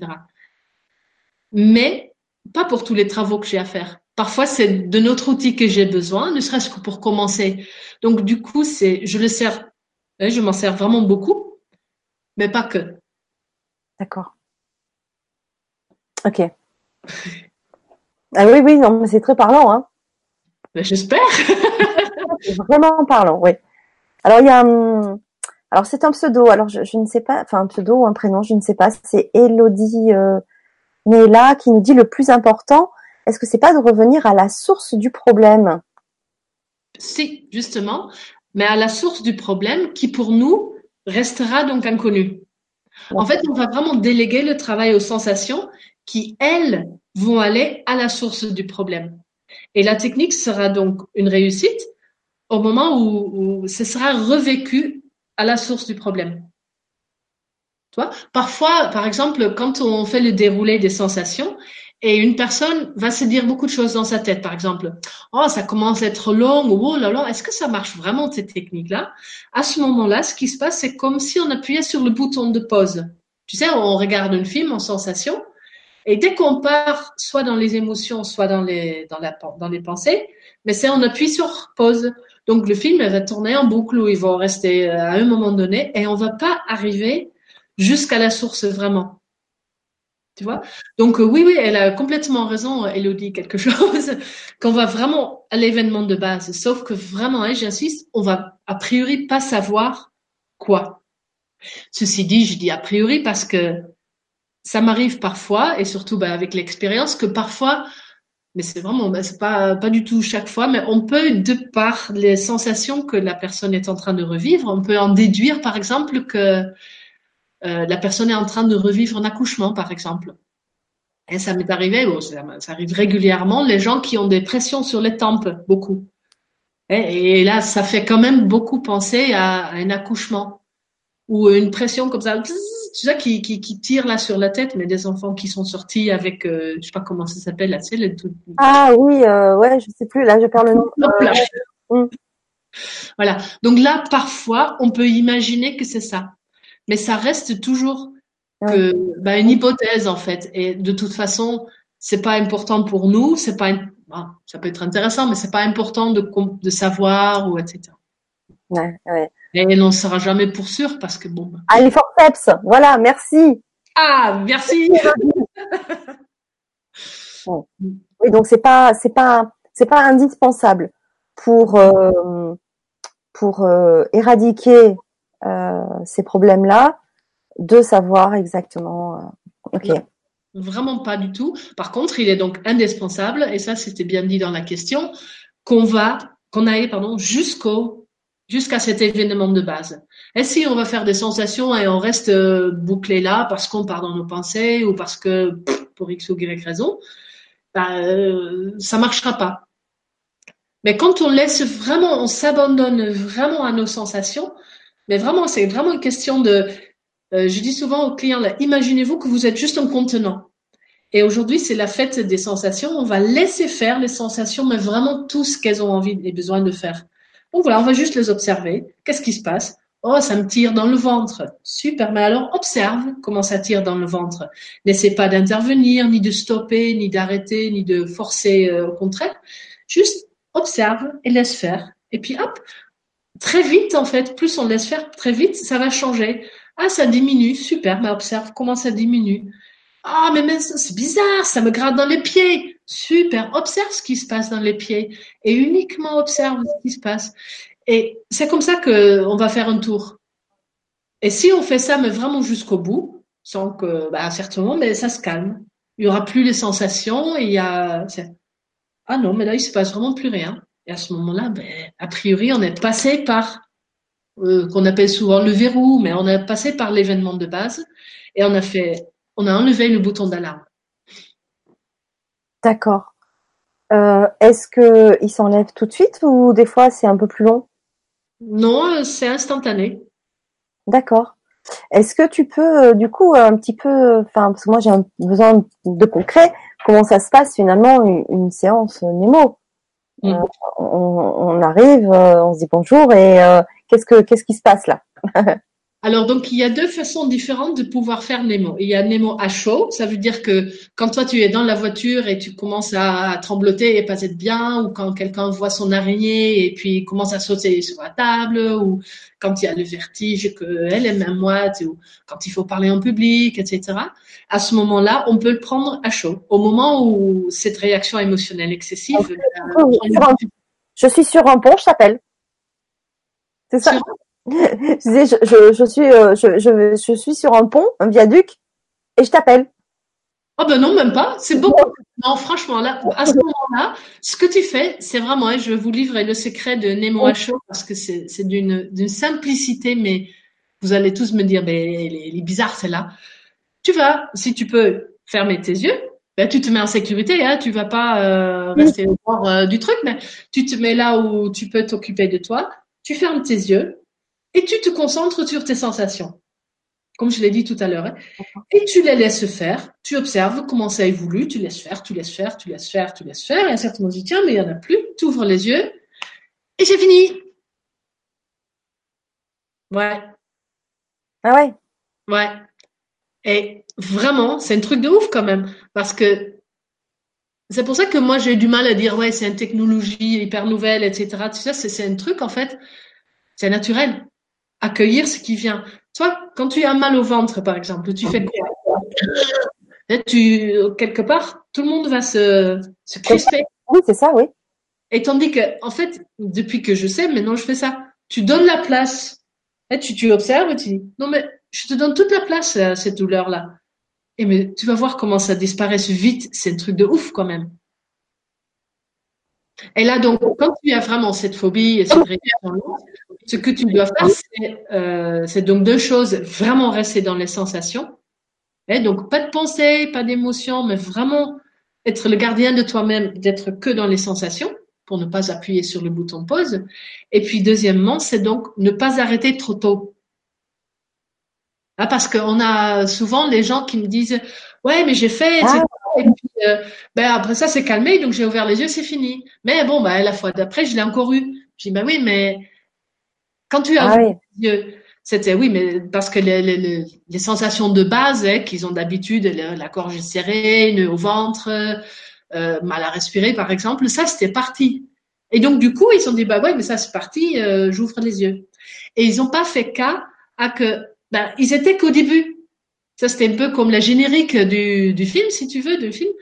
Mais pas pour tous les travaux que j'ai à faire. Parfois, c'est de notre outil que j'ai besoin, ne serait-ce que pour commencer. Donc, du coup, c'est, je le sers, je m'en sers vraiment beaucoup, mais pas que. D'accord. Ok. Ah oui, oui, non, mais c'est très parlant, hein. Ben, j'espère. vraiment parlant, oui. Alors, il y a, hum, alors c'est un pseudo, alors je, ne sais pas, enfin un pseudo ou un prénom, je ne sais pas, c'est Elodie euh, Nella qui nous dit le plus important, est-ce que c'est pas de revenir à la source du problème? Si, justement, mais à la source du problème qui pour nous restera donc inconnu. En fait, on va vraiment déléguer le travail aux sensations qui, elles, vont aller à la source du problème. Et la technique sera donc une réussite au moment où, où ce sera revécu à la source du problème. Tu vois? Parfois, par exemple, quand on fait le déroulé des sensations, et une personne va se dire beaucoup de choses dans sa tête, par exemple, oh ça commence à être long, ou oh là là, est-ce que ça marche vraiment cette technique-là À ce moment-là, ce qui se passe, c'est comme si on appuyait sur le bouton de pause. Tu sais, on regarde un film en sensation, et dès qu'on part, soit dans les émotions, soit dans les dans la dans les pensées, mais c'est on appuie sur pause. Donc le film va tourner en boucle où ils vont rester euh, à un moment donné, et on va pas arriver jusqu'à la source vraiment. Tu vois Donc euh, oui, oui, elle a complètement raison, Elodie, quelque chose, qu'on va vraiment à l'événement de base. Sauf que vraiment, hein, j'insiste, on va a priori pas savoir quoi. Ceci dit, je dis a priori parce que ça m'arrive parfois, et surtout bah, avec l'expérience, que parfois, mais c'est vraiment, bah, c'est pas, pas du tout chaque fois, mais on peut, de par les sensations que la personne est en train de revivre, on peut en déduire, par exemple, que euh, la personne est en train de revivre un accouchement, par exemple. Et ça m'est arrivé, ça, arrive régulièrement, les gens qui ont des pressions sur les tempes, beaucoup. Et, là, ça fait quand même beaucoup penser à, un accouchement ou une pression comme ça, tu sais, qui, qui, qui, tire là sur la tête, mais des enfants qui sont sortis avec, euh, je sais pas comment ça s'appelle là, tu sais, Ah oui, euh, ouais, je sais plus, là, je perds le nom. Mm. Voilà. Donc là, parfois, on peut imaginer que c'est ça mais ça reste toujours que, bah, une hypothèse en fait. Et de toute façon, c'est pas important pour nous, c'est pas, ça peut être intéressant, mais c'est pas important de, de savoir ou etc. Ouais, ouais. Et on ne sera jamais pour sûr parce que bon. Bah. Ah, les forceps, voilà, merci. Ah, merci. oui, donc c'est pas, c'est pas, c'est pas indispensable pour euh, pour euh, éradiquer ces problèmes-là, de savoir exactement. Euh, ok. vraiment pas du tout. Par contre, il est donc indispensable, et ça c'était bien dit dans la question, qu'on va, qu'on aille pardon jusqu'au jusqu'à cet événement de base. Et si on va faire des sensations et on reste euh, bouclé là parce qu'on part dans nos pensées ou parce que pour x ou y raison, bah, euh, ça marchera pas. Mais quand on laisse vraiment, on s'abandonne vraiment à nos sensations, mais vraiment, c'est vraiment une question de. Euh, je dis souvent aux clients, imaginez-vous que vous êtes juste un contenant. Et aujourd'hui, c'est la fête des sensations. On va laisser faire les sensations, mais vraiment tout ce qu'elles ont envie et besoin de faire. Donc voilà, on va juste les observer. Qu'est-ce qui se passe? Oh, ça me tire dans le ventre. Super, mais alors observe comment ça tire dans le ventre. N'essaie pas d'intervenir, ni de stopper, ni d'arrêter, ni de forcer euh, au contraire. Juste observe et laisse faire. Et puis hop, très vite, en fait, plus on laisse faire très vite, ça va changer. Ah, ça diminue, super, mais observe comment ça diminue. Ah, mais, c'est bizarre, ça me gratte dans les pieds. Super, observe ce qui se passe dans les pieds et uniquement observe ce qui se passe. Et c'est comme ça qu'on va faire un tour. Et si on fait ça, mais vraiment jusqu'au bout, sans que, bah, certainement, mais ça se calme. Il y aura plus les sensations il y a, ah non, mais là, il se passe vraiment plus rien. Et à ce moment-là, ben, a priori, on est passé par, euh, qu'on appelle souvent le verrou, mais on est passé par l'événement de base et on a fait, on a enlevé le bouton d'alarme. D'accord. Euh, est-ce que il s'enlève tout de suite ou des fois c'est un peu plus long? Non, euh, c'est instantané. D'accord. Est-ce que tu peux, du coup, un petit peu, enfin, parce que moi j'ai besoin de concret, comment ça se passe finalement une, une séance Nemo? Mm. Euh, on, arrive, euh, on se dit bonjour et euh, qu'est-ce que qu'est-ce qui se passe là? Alors, donc, il y a deux façons différentes de pouvoir faire Nemo. Il y a Nemo à chaud, ça veut dire que quand toi tu es dans la voiture et tu commences à trembloter et pas être bien, ou quand quelqu'un voit son araignée et puis commence à sauter sur la table, ou quand il y a le vertige qu'elle est même moite, ou quand il faut parler en public, etc. À ce moment-là, on peut le prendre à chaud. Au moment où cette réaction émotionnelle excessive. Euh, je suis sur un pont, je t'appelle. C'est ça? je disais, je, je, suis, euh, je, je, je, suis sur un pont, un viaduc, et je t'appelle. Oh ben non, même pas. C'est beaucoup. Non, franchement, là, à ce moment-là, ce que tu fais, c'est vraiment, et je vais vous livrer le secret de Nemo Show parce que c'est, d'une, simplicité, mais vous allez tous me dire, ben, elle est, bizarre celle-là. Tu vas, si tu peux, fermer tes yeux. Ben, tu te mets en sécurité, hein, tu vas pas euh, rester au bord euh, du truc, mais tu te mets là où tu peux t'occuper de toi. Tu fermes tes yeux, et tu te concentres sur tes sensations, comme je l'ai dit tout à l'heure, hein. et tu les laisses faire, tu observes comment ça évolue, tu laisses faire, tu laisses faire, tu laisses faire, tu laisses faire, et à un certain moment, tu dis, tiens, mais il n'y en a plus, tu ouvres les yeux, et j'ai fini. Ouais. Ah ouais? Ouais. Et vraiment, c'est un truc de ouf quand même, parce que c'est pour ça que moi j'ai eu du mal à dire ouais c'est une technologie hyper nouvelle etc. Tu sais c'est un truc en fait c'est naturel accueillir ce qui vient. Toi, quand tu as mal au ventre, par exemple, tu fais quoi? Tu quelque part, tout le monde va se, se crisper. Oui, c'est ça, oui. Et tandis que, en fait, depuis que je sais, maintenant je fais ça. Tu donnes la place. Et tu, tu observes et tu dis, non mais je te donne toute la place à cette douleur-là. Et mais tu vas voir comment ça disparaît vite. C'est un truc de ouf quand même. Et là, donc, quand tu as vraiment cette phobie et cette réaction, ce que tu dois faire, euh, c'est donc deux choses. Vraiment rester dans les sensations. Et donc, pas de pensée, pas d'émotion, mais vraiment être le gardien de toi-même, d'être que dans les sensations pour ne pas appuyer sur le bouton pause. Et puis, deuxièmement, c'est donc ne pas arrêter trop tôt. Ah, parce qu'on a souvent les gens qui me disent, ouais, mais j'ai fait. Et puis, euh, ben après ça, c'est calmé, donc j'ai ouvert les yeux, c'est fini. Mais bon, ben, la fois d'après, je l'ai encore eu. Je dis, ben oui, mais quand tu as ah ouvert les yeux, c'était oui, mais parce que les, les, les sensations de base hein, qu'ils ont d'habitude, la gorge serrée, nœud au ventre, euh, mal à respirer, par exemple, ça, c'était parti. Et donc, du coup, ils se sont dit, bah ouais, mais ça, c'est parti, euh, j'ouvre les yeux. Et ils n'ont pas fait cas à que, ben, ils étaient qu'au début. Ça, c'était un peu comme la générique du, du film, si tu veux, du film.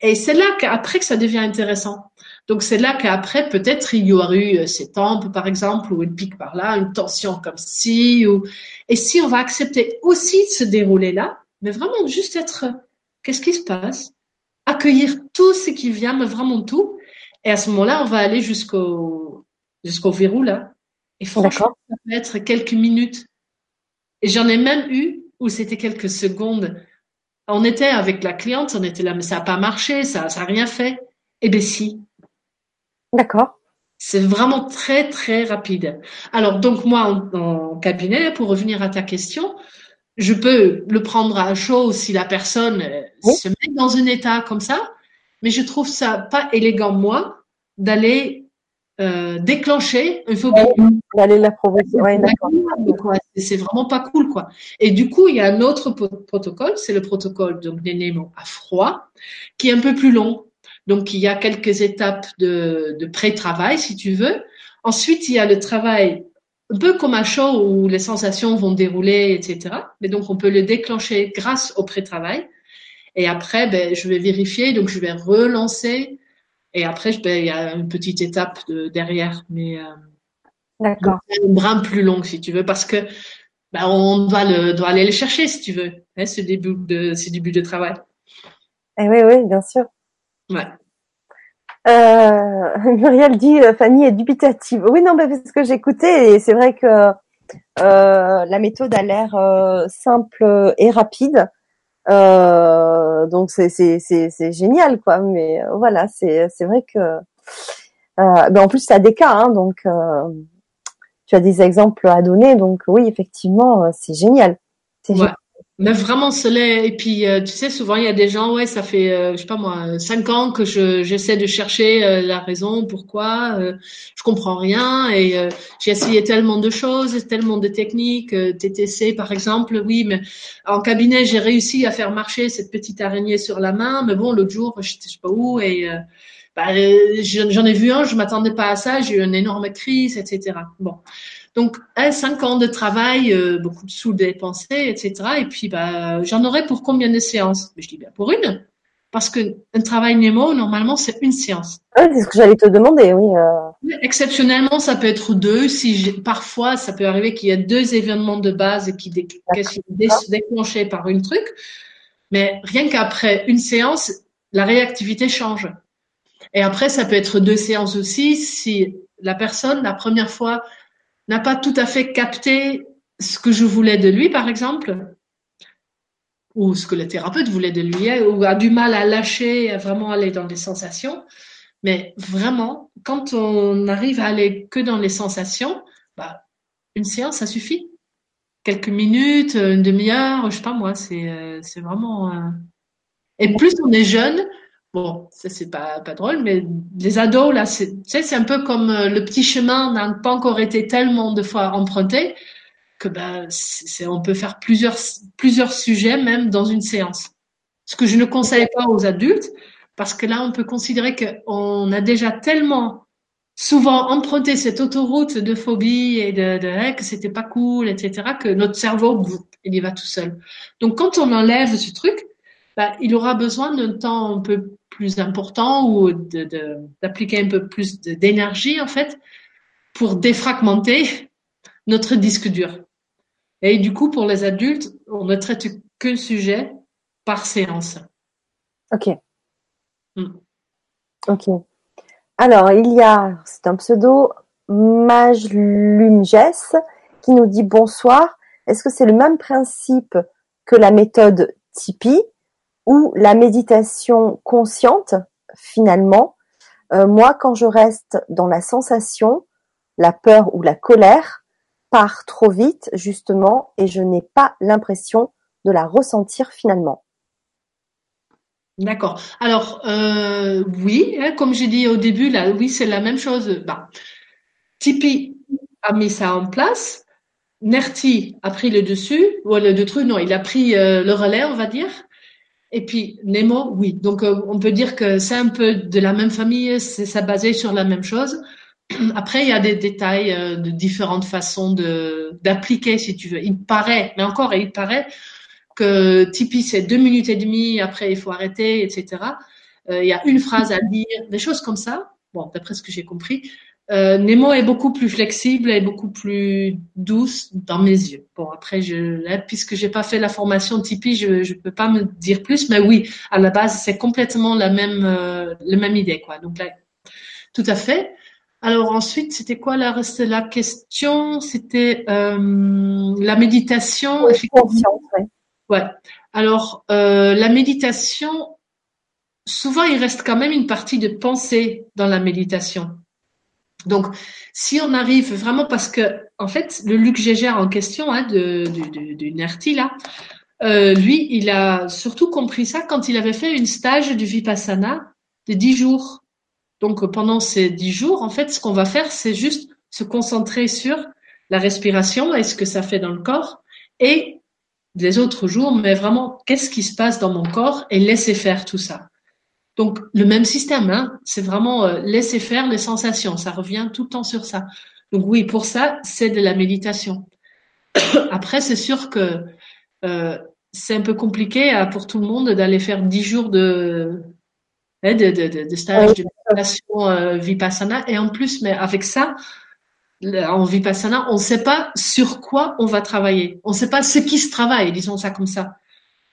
Et c'est là qu'après que ça devient intéressant. Donc c'est là qu'après peut-être il y aura eu euh, ces tempes par exemple ou une pique par là, une tension comme ci ou et si on va accepter aussi de se dérouler là, mais vraiment juste être qu'est-ce qui se passe, accueillir tout ce qui vient, mais vraiment tout. Et à ce moment-là, on va aller jusqu'au jusqu'au verrou là. Et franchement, ça peut être quelques minutes. Et j'en ai même eu où c'était quelques secondes. On était avec la cliente, on était là, mais ça n'a pas marché, ça n'a rien fait. Eh bien si. D'accord. C'est vraiment très, très rapide. Alors, donc moi, en, cabinet, pour revenir à ta question, je peux le prendre à chaud si la personne euh, se met dans un état comme ça, mais je trouve ça pas élégant, moi, d'aller euh, déclencher une phobie. D'aller la provoquer. Ouais, c'est vraiment pas cool, quoi. Et du coup, il y a un autre protocole, c'est le protocole donc d'énément à froid, qui est un peu plus long. Donc, il y a quelques étapes de, pré-travail, si tu veux. Ensuite, il y a le travail un peu comme à chaud où les sensations vont dérouler, etc. Mais donc, on peut le déclencher grâce au pré-travail. Et après, ben, je vais vérifier, donc je vais relancer et après, ben, il y a une petite étape de, derrière, mais euh, D'accord. un brin plus long, si tu veux, parce que ben, on doit, le, doit aller le chercher, si tu veux, hein, ce début de, ce début de travail. Eh oui, oui, bien sûr. Ouais. Euh, Muriel dit euh, Fanny est dubitative. Oui, non, mais parce que j'écoutais et c'est vrai que euh, la méthode a l'air euh, simple et rapide. Euh, donc c'est c'est c'est génial quoi. Mais euh, voilà, c'est c'est vrai que euh, ben en plus tu as des cas, hein, donc euh, tu as des exemples à donner. Donc oui, effectivement, c'est génial. Ouais. Mais vraiment, cela, et puis, euh, tu sais, souvent, il y a des gens, ouais, ça fait, euh, je sais pas moi, cinq ans que je, j'essaie de chercher euh, la raison, pourquoi, je comprends rien, et j'ai essayé tellement de choses, tellement de techniques, TTC par exemple, oui, mais en cabinet, j'ai réussi à faire marcher cette petite araignée sur la main, mais bon, l'autre jour, je sais pas où, et bah, j'en ai vu un, je m'attendais pas à ça, j'ai eu une énorme crise, etc. Bon. Donc, hein, cinq ans de travail, euh, beaucoup de sous dépensés, etc. Et puis, bah, j'en aurais pour combien de séances? Mais je dis bien pour une, parce que un travail Nemo, normalement, c'est une séance. C'est ce que j'allais te demander, oui. Euh... Exceptionnellement, ça peut être deux. Si parfois, ça peut arriver qu'il y a deux événements de base qui, dé... sont déclenchés par une truc, mais rien qu'après une séance, la réactivité change. Et après, ça peut être deux séances aussi si la personne, la première fois, n'a pas tout à fait capté ce que je voulais de lui, par exemple, ou ce que le thérapeute voulait de lui, hein, ou a du mal à lâcher, à vraiment aller dans les sensations. Mais vraiment, quand on arrive à aller que dans les sensations, bah, une séance, ça suffit. Quelques minutes, une demi-heure, je sais pas moi, c'est euh, c'est vraiment. Euh, et plus on est jeune, Bon, ça c'est pas pas drôle, mais les ados là, c'est c'est un peu comme euh, le petit chemin n'a pas encore été tellement de fois emprunté que ben c'est on peut faire plusieurs plusieurs sujets même dans une séance. Ce que je ne conseille pas aux adultes parce que là on peut considérer qu'on a déjà tellement souvent emprunté cette autoroute de phobie et de, de hey, que c'était pas cool, etc. que notre cerveau il y va tout seul. Donc quand on enlève ce truc, ben, il aura besoin d'un temps un peu plus important ou d'appliquer un peu plus d'énergie en fait pour défragmenter notre disque dur. Et du coup, pour les adultes, on ne traite qu'un sujet par séance. Ok. Hmm. Ok. Alors, il y a, c'est un pseudo, Majlumges, qui nous dit bonsoir. Est-ce que c'est le même principe que la méthode Tipeee? Ou la méditation consciente, finalement, euh, moi, quand je reste dans la sensation, la peur ou la colère part trop vite, justement, et je n'ai pas l'impression de la ressentir finalement. D'accord. Alors, euh, oui, hein, comme j'ai dit au début, là, oui, c'est la même chose. Bah, Tipeee a mis ça en place. Nerti a pris le dessus, ou le truc, non, il a pris euh, le relais, on va dire. Et puis Nemo, oui. Donc euh, on peut dire que c'est un peu de la même famille, c'est ça basé sur la même chose. Après, il y a des détails euh, de différentes façons de d'appliquer, si tu veux. Il paraît, mais encore, il paraît que Tipeee c'est deux minutes et demie. Après, il faut arrêter, etc. Euh, il y a une phrase à dire, des choses comme ça. Bon, d'après ce que j'ai compris. Euh, Nemo est beaucoup plus flexible et beaucoup plus douce dans mes yeux. Bon, après, je, puisque j'ai pas fait la formation Tipeee, je je peux pas me dire plus, mais oui, à la base, c'est complètement la même euh, la même idée, quoi. Donc là, tout à fait. Alors ensuite, c'était quoi la la question? C'était euh, la méditation. Oui, ouais. ouais. Alors euh, la méditation, souvent il reste quand même une partie de pensée dans la méditation. Donc, si on arrive vraiment, parce que en fait, le Luc Gégère en question, hein, de, de, Nerti là, euh, lui, il a surtout compris ça quand il avait fait une stage du Vipassana de dix jours. Donc, pendant ces dix jours, en fait, ce qu'on va faire, c'est juste se concentrer sur la respiration et ce que ça fait dans le corps, et les autres jours, mais vraiment, qu'est-ce qui se passe dans mon corps et laisser faire tout ça. Donc le même système, hein, c'est vraiment euh, laisser faire les sensations, ça revient tout le temps sur ça. Donc oui, pour ça, c'est de la méditation. Après, c'est sûr que euh, c'est un peu compliqué à, pour tout le monde d'aller faire dix jours de, hein, de, de, de, stage de méditation euh, vipassana. Et en plus, mais avec ça, en vipassana, on ne sait pas sur quoi on va travailler. On ne sait pas ce qui se travaille, disons ça comme ça.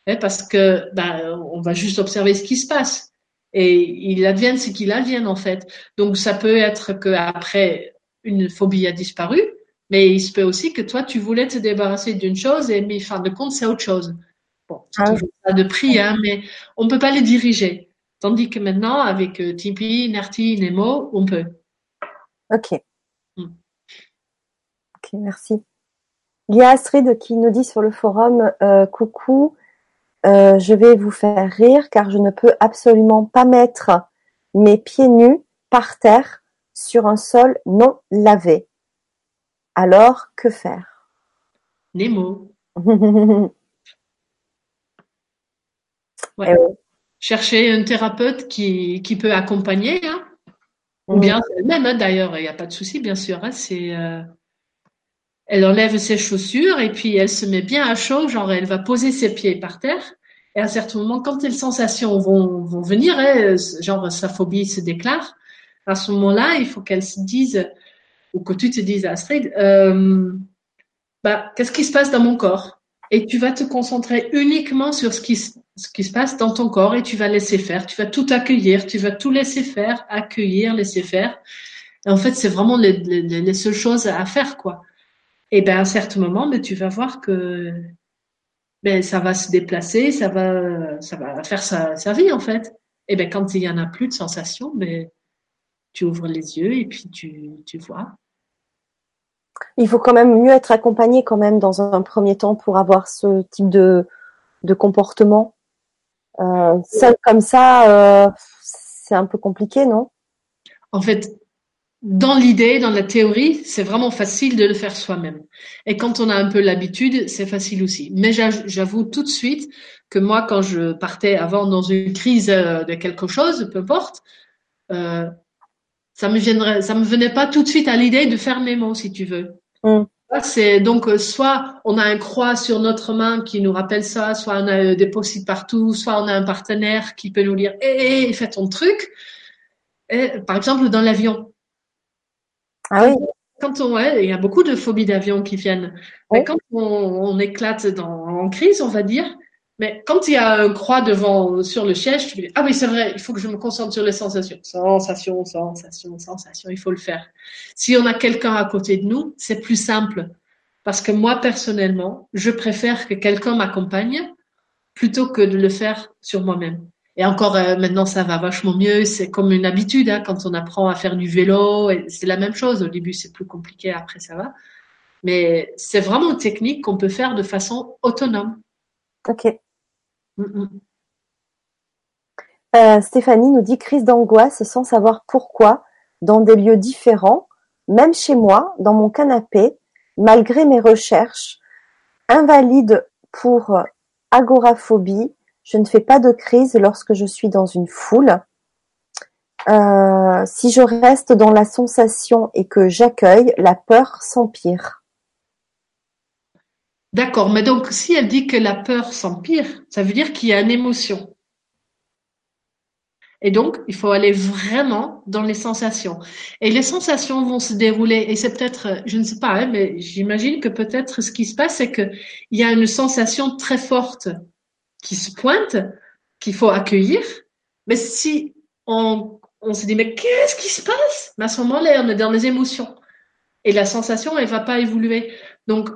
Hein, parce que ben, on va juste observer ce qui se passe et il advienne ce qu'il advienne en fait. Donc ça peut être qu'après une phobie a disparu, mais il se peut aussi que toi tu voulais te débarrasser d'une chose et mais fin de compte c'est autre chose. Bon, c'est ah. toujours pas de prix, hein, mais on peut pas les diriger. Tandis que maintenant avec euh, Tipeee, Nerti, Nemo, on peut. Ok. Hmm. Ok, merci. Il y a Astrid qui nous dit sur le forum euh, coucou, euh, je vais vous faire rire car je ne peux absolument pas mettre mes pieds nus par terre sur un sol non lavé. Alors que faire? Nemo. ouais. Chercher un thérapeute qui, qui peut accompagner, hein. ou bien même hein, d'ailleurs, il n'y a pas de souci, bien sûr. Hein, c'est euh, elle enlève ses chaussures et puis elle se met bien à chaud, genre elle va poser ses pieds par terre. Et à un certain moment, quand les sensations vont, vont venir, hein, genre sa phobie se déclare, à ce moment-là, il faut qu'elle se dise, ou que tu te dises, Astrid, euh, bah, qu'est-ce qui se passe dans mon corps? Et tu vas te concentrer uniquement sur ce qui, ce qui se passe dans ton corps et tu vas laisser faire, tu vas tout accueillir, tu vas tout laisser faire, accueillir, laisser faire. Et en fait, c'est vraiment les, les, les, seules choses à faire, quoi. Et ben à un certain moment, mais tu vas voir que ben, ça va se déplacer, ça va, ça va faire sa, sa vie en fait. Et ben quand il y en a plus de sensations, ben tu ouvres les yeux et puis tu, tu vois. Il faut quand même mieux être accompagné quand même dans un premier temps pour avoir ce type de, de comportement. Euh, seul comme ça, euh, c'est un peu compliqué, non? En fait, dans l'idée, dans la théorie, c'est vraiment facile de le faire soi-même. Et quand on a un peu l'habitude, c'est facile aussi. Mais j'avoue tout de suite que moi, quand je partais avant dans une crise euh, de quelque chose, peu importe, euh, ça me viendrait, ça me venait pas tout de suite à l'idée de faire mes mots, si tu veux. Mm. C'est donc euh, soit on a un croix sur notre main qui nous rappelle ça, soit on a des post partout, soit on a un partenaire qui peut nous dire hé, hey, hey, fais ton truc. Et, par exemple, dans l'avion, ah oui. Quand on, ouais, il y a beaucoup de phobies d'avion qui viennent. Mais quand on, on éclate dans, en crise, on va dire, mais quand il y a un croix devant sur le siège, tu dis ah oui c'est vrai, il faut que je me concentre sur les sensations, sensations, sensations, sensations, il faut le faire. Si on a quelqu'un à côté de nous, c'est plus simple parce que moi personnellement, je préfère que quelqu'un m'accompagne plutôt que de le faire sur moi-même. Et encore euh, maintenant, ça va vachement mieux. C'est comme une habitude hein, quand on apprend à faire du vélo. C'est la même chose. Au début, c'est plus compliqué. Après, ça va. Mais c'est vraiment une technique qu'on peut faire de façon autonome. Ok. Mm, mm. Euh, Stéphanie nous dit crise d'angoisse sans savoir pourquoi, dans des lieux différents, même chez moi, dans mon canapé, malgré mes recherches, invalide pour agoraphobie, je ne fais pas de crise lorsque je suis dans une foule. Euh, si je reste dans la sensation et que j'accueille, la peur s'empire. D'accord, mais donc si elle dit que la peur s'empire, ça veut dire qu'il y a une émotion. Et donc, il faut aller vraiment dans les sensations. Et les sensations vont se dérouler, et c'est peut-être, je ne sais pas, hein, mais j'imagine que peut-être ce qui se passe, c'est qu'il y a une sensation très forte qui se pointe, qu'il faut accueillir. Mais si on, on se dit, mais qu'est-ce qui se passe? Mais à ce moment-là, on est dans les émotions. Et la sensation, elle va pas évoluer. Donc,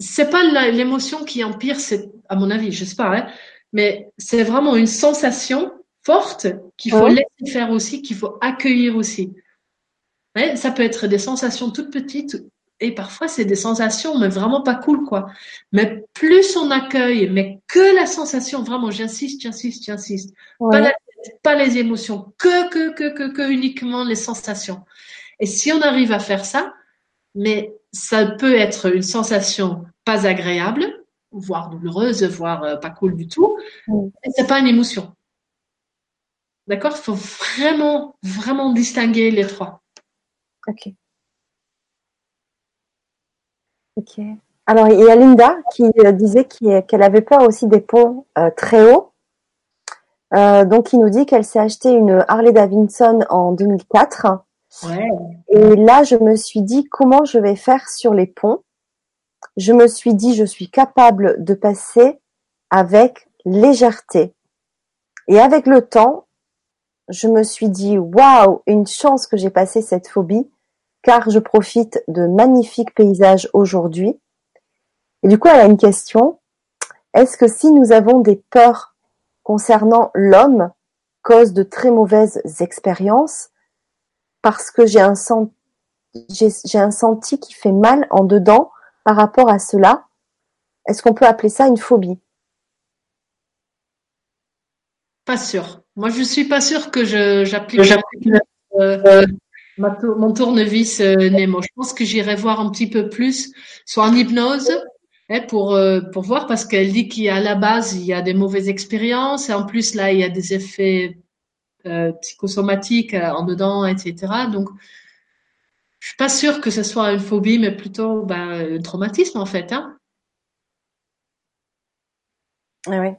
c'est pas l'émotion qui empire, c'est, à mon avis, je sais pas, hein, mais c'est vraiment une sensation forte qu'il faut laisser faire aussi, qu'il faut accueillir aussi. ça peut être des sensations toutes petites et parfois c'est des sensations mais vraiment pas cool quoi. Mais plus on accueille, mais que la sensation, vraiment, j'insiste, j'insiste, j'insiste, pas, pas les émotions, que, que, que, que, que uniquement les sensations. Et si on arrive à faire ça, mais ça peut être une sensation pas agréable, voire douloureuse, voire euh, pas cool du tout, mm. et c'est pas une émotion. D'accord? Faut vraiment, vraiment distinguer les trois. Ok. Ok. Alors, il y a Linda qui euh, disait qu'elle avait peur aussi des ponts euh, très hauts. Euh, donc, il nous dit qu'elle s'est acheté une Harley Davidson en 2004. Ouais. Et là, je me suis dit comment je vais faire sur les ponts? Je me suis dit, je suis capable de passer avec légèreté. Et avec le temps, je me suis dit, waouh, une chance que j'ai passé cette phobie car je profite de magnifiques paysages aujourd'hui. Et du coup, elle a une question. Est-ce que si nous avons des peurs concernant l'homme, cause de très mauvaises expériences, parce que j'ai un, j'ai un senti qui fait mal en dedans, par rapport à cela, est-ce qu'on peut appeler ça une phobie? Pas sûr. Moi, je suis pas sûre que j'applique euh, mon tournevis euh, Nemo. Je pense que j'irai voir un petit peu plus, soit en hypnose, hein, pour euh, pour voir, parce qu'elle dit qu'il y a à la base il y a des mauvaises expériences, et en plus là il y a des effets psychosomatiques en dedans, etc. Donc je suis pas sûre que ce soit une phobie, mais plutôt ben, un traumatisme en fait. Hein. Ah.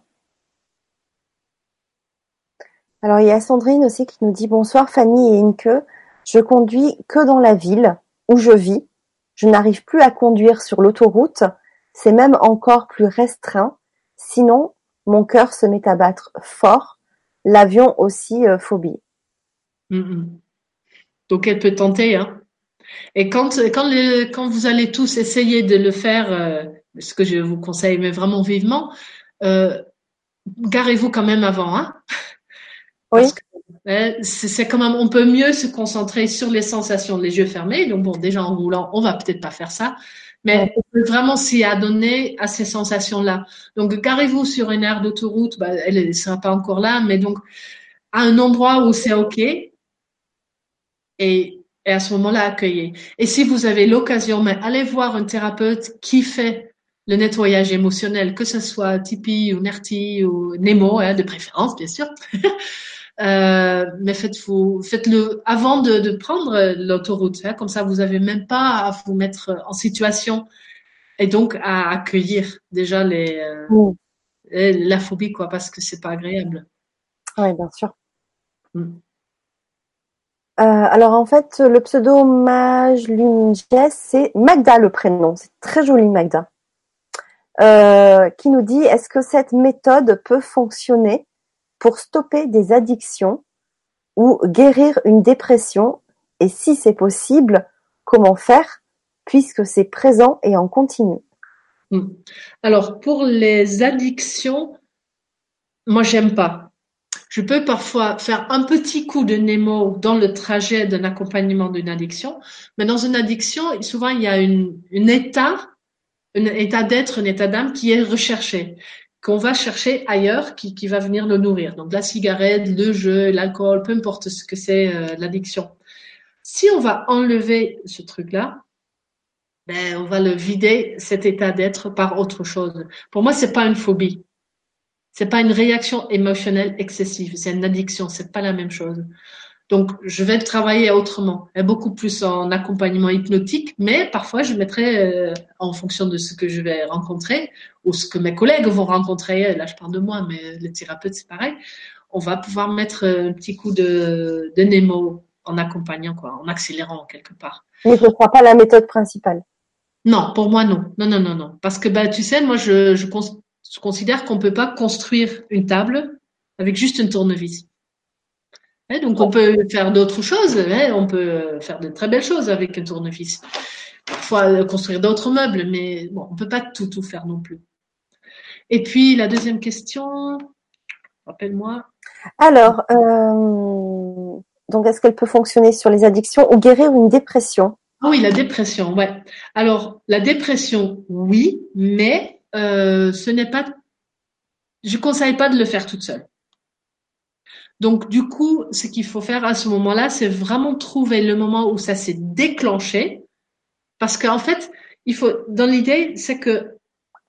Alors il y a Sandrine aussi qui nous dit bonsoir Fanny et Inke. Je conduis que dans la ville où je vis. Je n'arrive plus à conduire sur l'autoroute. C'est même encore plus restreint. Sinon, mon cœur se met à battre fort. L'avion aussi, euh, phobie. Donc elle peut tenter. Hein. Et quand, quand, quand vous allez tous essayer de le faire, euh, ce que je vous conseille, mais vraiment vivement, euh, garez-vous quand même avant. Hein oui. C'est quand même, on peut mieux se concentrer sur les sensations, les yeux fermés. Donc bon, déjà en roulant, on va peut-être pas faire ça, mais on peut vraiment s'y adonner à ces sensations-là. Donc garez-vous sur une aire d'autoroute, bah, elle ne sera pas encore là, mais donc à un endroit où c'est ok, et, et à ce moment-là accueillez. Et si vous avez l'occasion, mais allez voir un thérapeute qui fait le nettoyage émotionnel, que ce soit Tipeee ou Nerti ou Nemo, hein, de préférence bien sûr. Euh, mais faites-vous, faites-le avant de, de prendre l'autoroute, hein, comme ça vous avez même pas à vous mettre en situation et donc à accueillir déjà les, euh, la phobie quoi, parce que c'est pas agréable. Oui, bien sûr. Mm. Euh, alors en fait, le pseudo Mage c'est Magda le prénom. C'est très joli Magda. Euh, qui nous dit est-ce que cette méthode peut fonctionner? Stopper des addictions ou guérir une dépression et si c'est possible, comment faire puisque c'est présent et en continu? Hmm. Alors pour les addictions, moi j'aime pas. Je peux parfois faire un petit coup de Nemo dans le trajet d'un accompagnement d'une addiction, mais dans une addiction, souvent il y a une état un état d'être, un état d'âme qui est recherché, qu'on va chercher ailleurs, qui, qui va venir le nourrir. Donc la cigarette, le jeu, l'alcool, peu importe ce que c'est euh, l'addiction. Si on va enlever ce truc-là, ben, on va le vider, cet état d'être, par autre chose. Pour moi, c'est pas une phobie. C'est pas une réaction émotionnelle excessive. C'est une addiction. C'est pas la même chose. Donc, je vais travailler autrement, et beaucoup plus en accompagnement hypnotique, mais parfois je mettrai, euh, en fonction de ce que je vais rencontrer ou ce que mes collègues vont rencontrer, là je parle de moi, mais le thérapeute c'est pareil, on va pouvoir mettre un petit coup de, de Nemo en accompagnant, quoi, en accélérant quelque part. Mais ce ne sera pas la méthode principale. Non, pour moi non. Non, non, non, non. Parce que bah, tu sais, moi je, je, je considère qu'on peut pas construire une table avec juste une tournevis donc on peut faire d'autres choses, on peut faire de très belles choses avec un tournevis. Parfois euh, construire d'autres meubles, mais bon, on peut pas tout tout faire non plus. Et puis la deuxième question, rappelle-moi. Alors, euh, donc est-ce qu'elle peut fonctionner sur les addictions ou guérir une dépression? Ah Oui, la dépression, ouais. Alors la dépression, oui, mais euh, ce n'est pas. Je conseille pas de le faire toute seule. Donc, du coup, ce qu'il faut faire à ce moment-là, c'est vraiment trouver le moment où ça s'est déclenché. Parce qu'en fait, il faut, dans l'idée, c'est que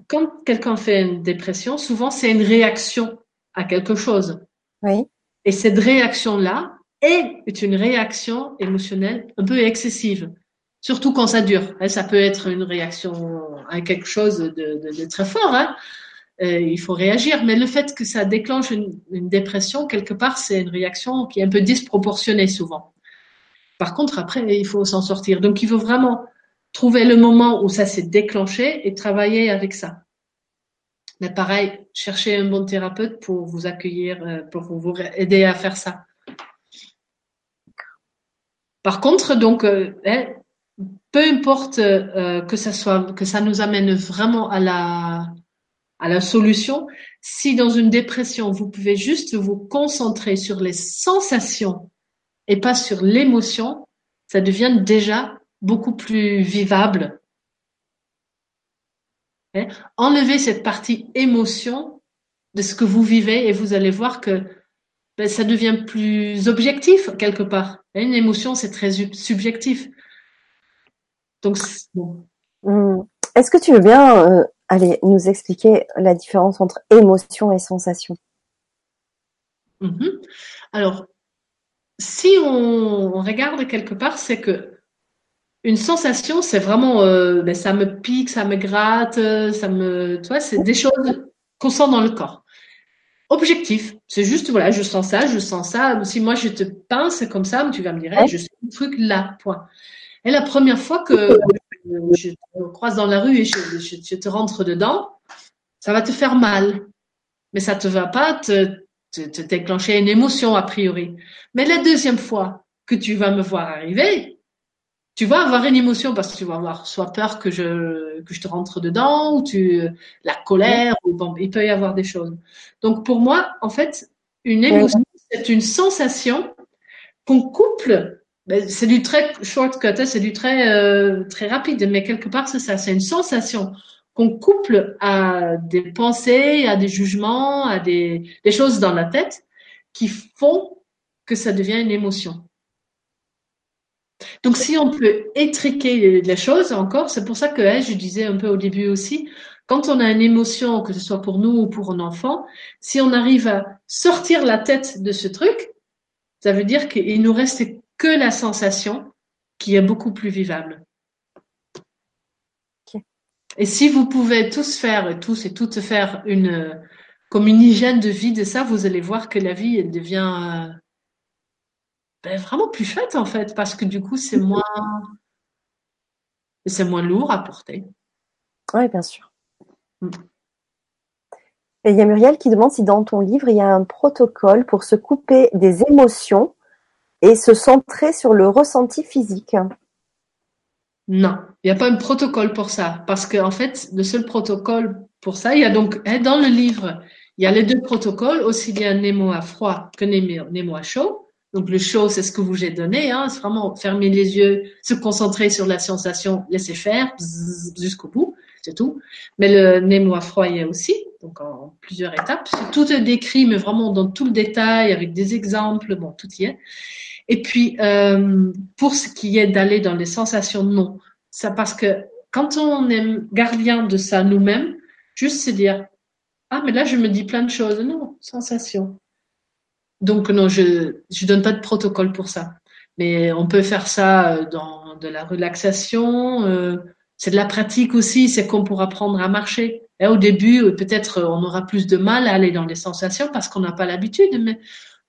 quand quelqu'un fait une dépression, souvent c'est une réaction à quelque chose. Oui. Et cette réaction-là est une réaction émotionnelle un peu excessive. Surtout quand ça dure. Ça peut être une réaction à quelque chose de, de, de très fort. Hein euh, il faut réagir. Mais le fait que ça déclenche une, une dépression, quelque part, c'est une réaction qui est un peu disproportionnée souvent. Par contre, après, il faut s'en sortir. Donc, il faut vraiment trouver le moment où ça s'est déclenché et travailler avec ça. Mais pareil, chercher un bon thérapeute pour vous accueillir, euh, pour vous aider à faire ça. Par contre, donc, euh, hein, peu importe que ça soit, que ça nous amène vraiment à la solution. Si dans une dépression, vous pouvez juste vous concentrer sur les sensations et pas sur l'émotion, ça devient déjà beaucoup plus vivable Hein? Enlevez cette partie émotion de ce que vous vivez et vous allez voir que ben, ça devient plus objectif quelque part. Hein? Une émotion, c'est très subjectif. Donc, bon. Mmh. Est-ce que tu veux bien euh, aller nous expliquer la différence entre émotion et sensation? Mmh Alors, si on, regarde quelque part, c'est que une sensation, c'est vraiment, euh, ben, ça me pique, ça me gratte, ça me, tu vois, c'est des choses qu'on sent dans le corps. Objectif, c'est juste, voilà, je sens ça, je sens ça. Si moi je te pince comme ça, tu vas me dire, je sens le truc là, point. Et la première fois que je te croise dans la rue et je, je te rentre dedans, ça va te faire mal. Mais ça te va pas te, te, déclencher une émotion a priori. Mais la deuxième fois que tu vas me voir arriver, tu vas avoir une émotion parce que tu vas avoir soit peur que je que je te rentre dedans ou tu la colère ou bon, il peut y avoir des choses. Donc pour moi, en fait, une émotion c'est une sensation qu'on couple. Ben, c'est du très shortcut, hein, c'est du très euh, très rapide, mais quelque part c'est ça, c'est une sensation qu'on couple à des pensées, à des jugements, à des, des choses dans la tête qui font que ça devient une émotion. Donc, si on peut étriquer les choses encore, c'est pour ça que hein, je disais un peu au début aussi, quand on a une émotion, que ce soit pour nous ou pour un enfant, si on arrive à sortir la tête de ce truc, ça veut dire qu'il nous reste que la sensation qui est beaucoup plus vivable. Et si vous pouvez tous faire, tous et toutes faire une, comme une hygiène de vie de ça, vous allez voir que la vie elle devient ben, vraiment plus chouette en fait, parce que du coup c'est moins, c'est moins lourd à porter. Oui, bien sûr. Mm. Et il y a Muriel qui demande si dans ton livre il y a un protocole pour se couper des émotions et se centrer sur le ressenti physique. Non, il n'y a pas un protocole pour ça. Parce qu'en en fait, le seul protocole pour ça, il y a donc, hein, dans le livre, il y a les deux protocoles, aussi bien Nemo à froid que Nemo à chaud. Donc le chaud, c'est ce que vous j'ai donné, hein, c'est vraiment fermer les yeux, se concentrer sur la sensation, laisser faire jusqu'au bout, c'est tout. Mais le Nemo froid, y a aussi, donc en plusieurs étapes. Tout est décrit, mais vraiment dans tout le détail, avec des exemples, bon, tout y est. Et puis, euh, pour ce qui est d'aller dans les sensations, non. Ça parce que quand on est gardien de ça nous-mêmes, juste se dire, ah, mais là, je me dis plein de choses. Non, sensation. Donc, non, je je donne pas de protocole pour ça. Mais on peut faire ça euh, dans de la relaxation. Euh, c'est de la pratique aussi. C'est qu'on pourra apprendre à marcher. Et au début, peut-être on aura plus de mal à aller dans les sensations parce qu'on n'a pas l'habitude. Mais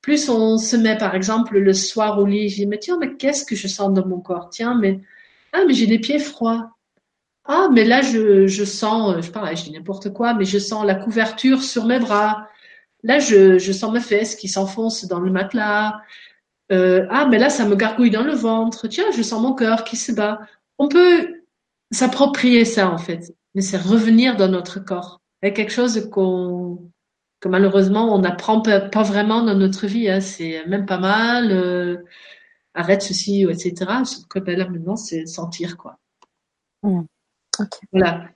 plus on se met, par exemple, le soir au lit, je dis, mais tiens, mais qu'est-ce que je sens dans mon corps? Tiens, mais, ah, mais j'ai des pieds froids. Ah, mais là, je, je sens, euh, je parle, je dis n'importe quoi, mais je sens la couverture sur mes bras. Là, je, je sens mes fesses qui s'enfoncent dans le matelas. Euh, ah, mais là, ça me gargouille dans le ventre. Tiens, je sens mon cœur qui se bat. On peut s'approprier ça, en fait. Mais c'est revenir dans notre corps. C'est quelque chose qu'on, que malheureusement on n'apprend pas, vraiment dans notre vie. Hein. C'est même pas mal. Euh, arrête ceci, etc. Que ben là maintenant, c'est sentir quoi. Mmh. Voilà.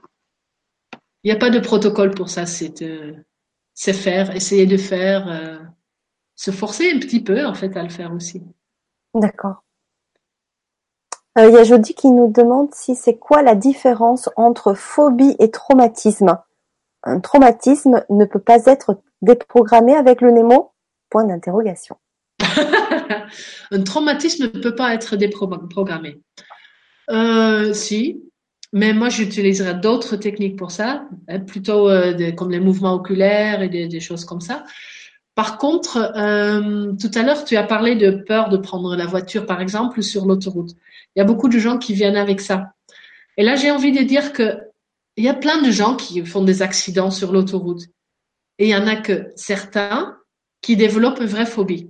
Il n'y a pas de protocole pour ça. C'est c'est faire, essayer de faire, euh, se forcer un petit peu en fait à le faire aussi. D'accord. Euh, il y a Jody qui nous demande si c'est quoi la différence entre phobie et traumatisme. Un traumatisme ne peut pas être déprogrammé avec le Nemo? Point d'interrogation. un traumatisme ne peut pas être déprogrammé. Euh, si, mais moi j'utiliserai d'autres techniques pour ça, hein, plutôt euh, comme les mouvements oculaires et des, choses comme ça. Par contre, euh, tout à l'heure, tu as parlé de peur de prendre la voiture, par exemple, sur l'autoroute. Il y a beaucoup de gens qui viennent avec ça. Et là, j'ai envie de dire que il y a plein de gens qui font des accidents sur l'autoroute. Et il y en a que certains qui développent une vraie phobie.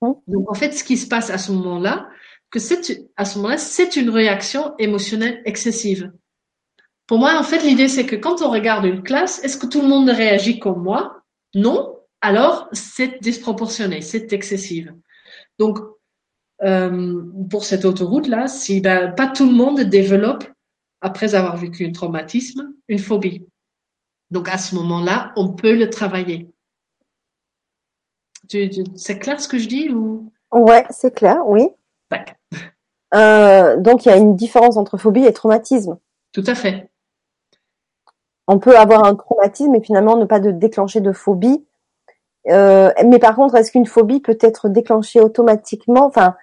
Mmh. Donc, en fait, ce qui se passe à ce moment-là, que c'est, à ce moment-là, c'est une réaction émotionnelle excessive. Pour moi, en fait, l'idée, c'est que quand on regarde une classe, est-ce que tout le monde réagit comme moi? Non. Alors, c'est disproportionné, c'est excessive. Donc, euh, pour cette autoroute-là, si ben, pas tout le monde développe après avoir vécu un traumatisme, une phobie. Donc à ce moment-là, on peut le travailler. c'est clair ce que je dis ou? Ouais, c'est clair, oui. Euh, donc il y a une différence entre phobie et traumatisme. Tout à fait. On peut avoir un traumatisme et finalement ne pas de déclencher de phobie. Euh, mais par contre, est-ce qu'une phobie peut être déclenchée automatiquement, enfin,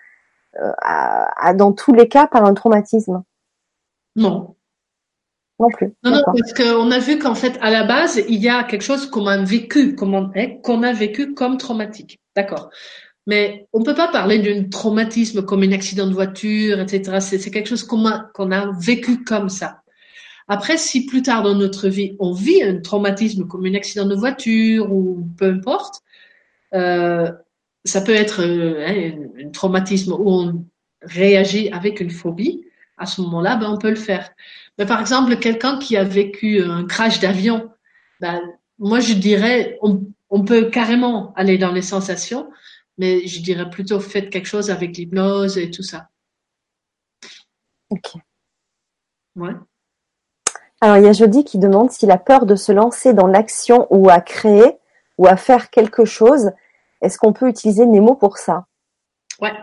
euh, dans tous les cas, par un traumatisme? Non. Non plus. Non, non, parce qu'on a vu qu'en fait, à la base, il y a quelque chose qu'on a vécu, qu'on a vécu comme traumatique. D'accord. Mais on peut pas parler d'un traumatisme comme un accident de voiture, etc. C'est quelque chose qu'on a, vécu comme ça. Après, si plus tard dans notre vie, on vit un traumatisme comme un accident de voiture ou peu importe, euh, ça peut être euh, un, traumatisme où on réagit avec une phobie. À ce moment-là, ben, on peut le faire. Mais par exemple, quelqu'un qui a vécu un crash d'avion, ben, moi je dirais, on peut carrément aller dans les sensations, mais je dirais plutôt faites quelque chose avec l'hypnose et tout ça. Ok. Ouais. Alors, il y a Jody qui demande si la peur de se lancer dans l'action ou à créer ou à faire quelque chose, est-ce qu'on peut utiliser Nemo pour ça? Ouais.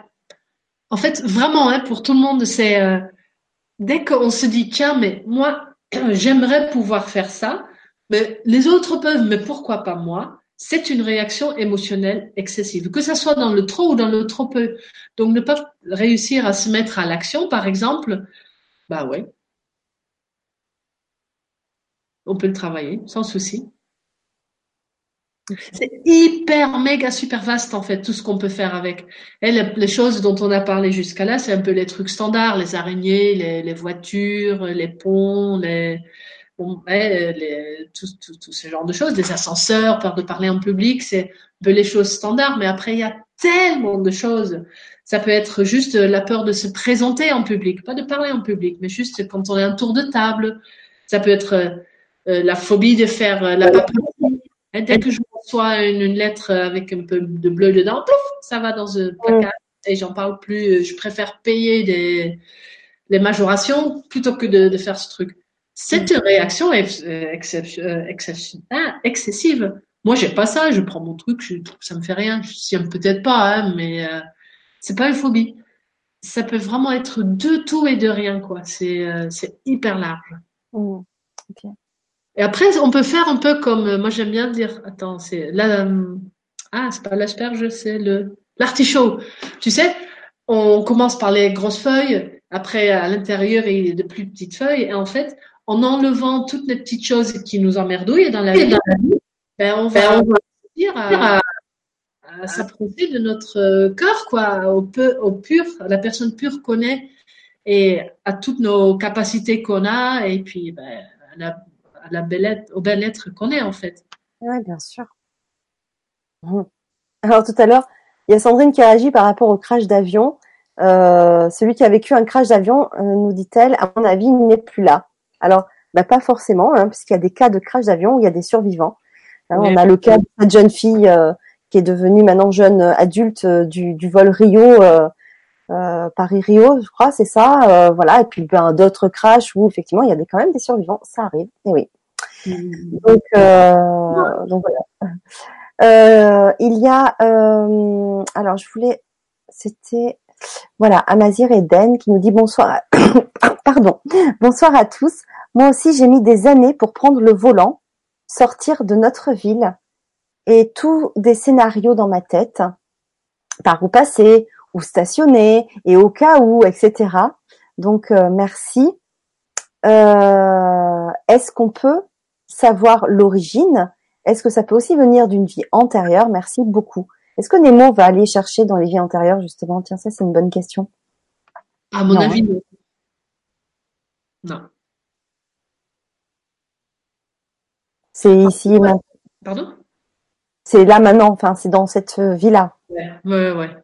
En fait, vraiment, hein, pour tout le monde, c'est euh, dès qu'on se dit tiens, mais moi, j'aimerais pouvoir faire ça, mais les autres peuvent, mais pourquoi pas moi? C'est une réaction émotionnelle excessive, que ce soit dans le trop ou dans le trop peu. Donc, ne pas réussir à se mettre à l'action, par exemple, bah ouais. On peut le travailler sans souci. C'est hyper, méga, super vaste en fait, tout ce qu'on peut faire avec. Et les, choses dont on a parlé jusqu'à là, c'est un peu les trucs standards, les araignées, les, les voitures, les ponts, les, bon, les, tout, tout, tout, ce genre de choses, des ascenseurs, peur de parler en public, c'est un peu les choses standards, mais après, il y a tellement de choses. Ça peut être juste la peur de se présenter en public, pas de parler en public, mais juste quand on est un tour de table. Ça peut être euh, la phobie de faire euh, la papeterie. Dès que je reçois une, lettre avec un peu de bleu dedans, pouf, ça va dans un placard et j'en parle plus. Je préfère payer des, les majorations plutôt que de, de faire ce truc. C'est une réaction euh, ah, excessive. Moi, j'ai pas ça. Je prends mon truc, je, ça me fait rien. Je peut-être pas, hein, mais euh, c'est pas une phobie. Ça peut vraiment être de tout et de rien, quoi. C'est euh, hyper large. Mmh. Et après, on peut faire un peu comme moi j'aime bien dire. Attends, c'est là. Ah, c'est pas l'asperge, c'est le l'artichaut. Tu sais, on commence par les grosses feuilles. Après, à l'intérieur, il y a de plus petites feuilles. Et en fait, en enlevant toutes les petites choses qui nous emmerdouillent dans la vie, ben, on va ben, à, à s'approcher de notre cœur, quoi, au, peu, au pur. La personne pure connaît et à toutes nos capacités qu'on a et puis ben, à la, à la belle au bel être qu'on est en fait. Oui, bien sûr. Alors tout à l'heure, il y a Sandrine qui a réagi par rapport au crash d'avion. Euh, celui qui a vécu un crash d'avion, euh, nous dit-elle, à mon avis, il n'est plus là. Alors, bah, pas forcément, hein, puisqu'il y a des cas de crash d'avion où il y a des survivants. Hein, on a le cas de cette jeune fille euh, qui est devenue maintenant jeune adulte euh, du, du, vol Rio, euh, euh Paris-Rio, je crois, c'est ça. voilà, et puis ben, d'autres crashs où effectivement il y a des, quand même des survivants, ça arrive. Et oui. Mmh. Donc, donc voilà. il y a, alors je voulais, c'était voilà, Amazir Eden qui nous dit bonsoir. Pardon. Bonsoir à tous. Moi aussi, j'ai mis des années pour prendre le volant, sortir de notre ville et tous des scénarios dans ma tête, par où passer, où stationner et au cas où, etc. Donc, euh, merci. Euh, Est-ce qu'on peut savoir l'origine? Est-ce que ça peut aussi venir d'une vie antérieure? Merci beaucoup. Est-ce que Nemo va aller chercher dans les vies antérieures, justement? Tiens, ça, c'est une bonne question. À mon avis, non. Non. C'est ici maintenant. Pardon? C'est là maintenant, enfin, c'est dans cette vie-là. Ouais, ouais, ouais.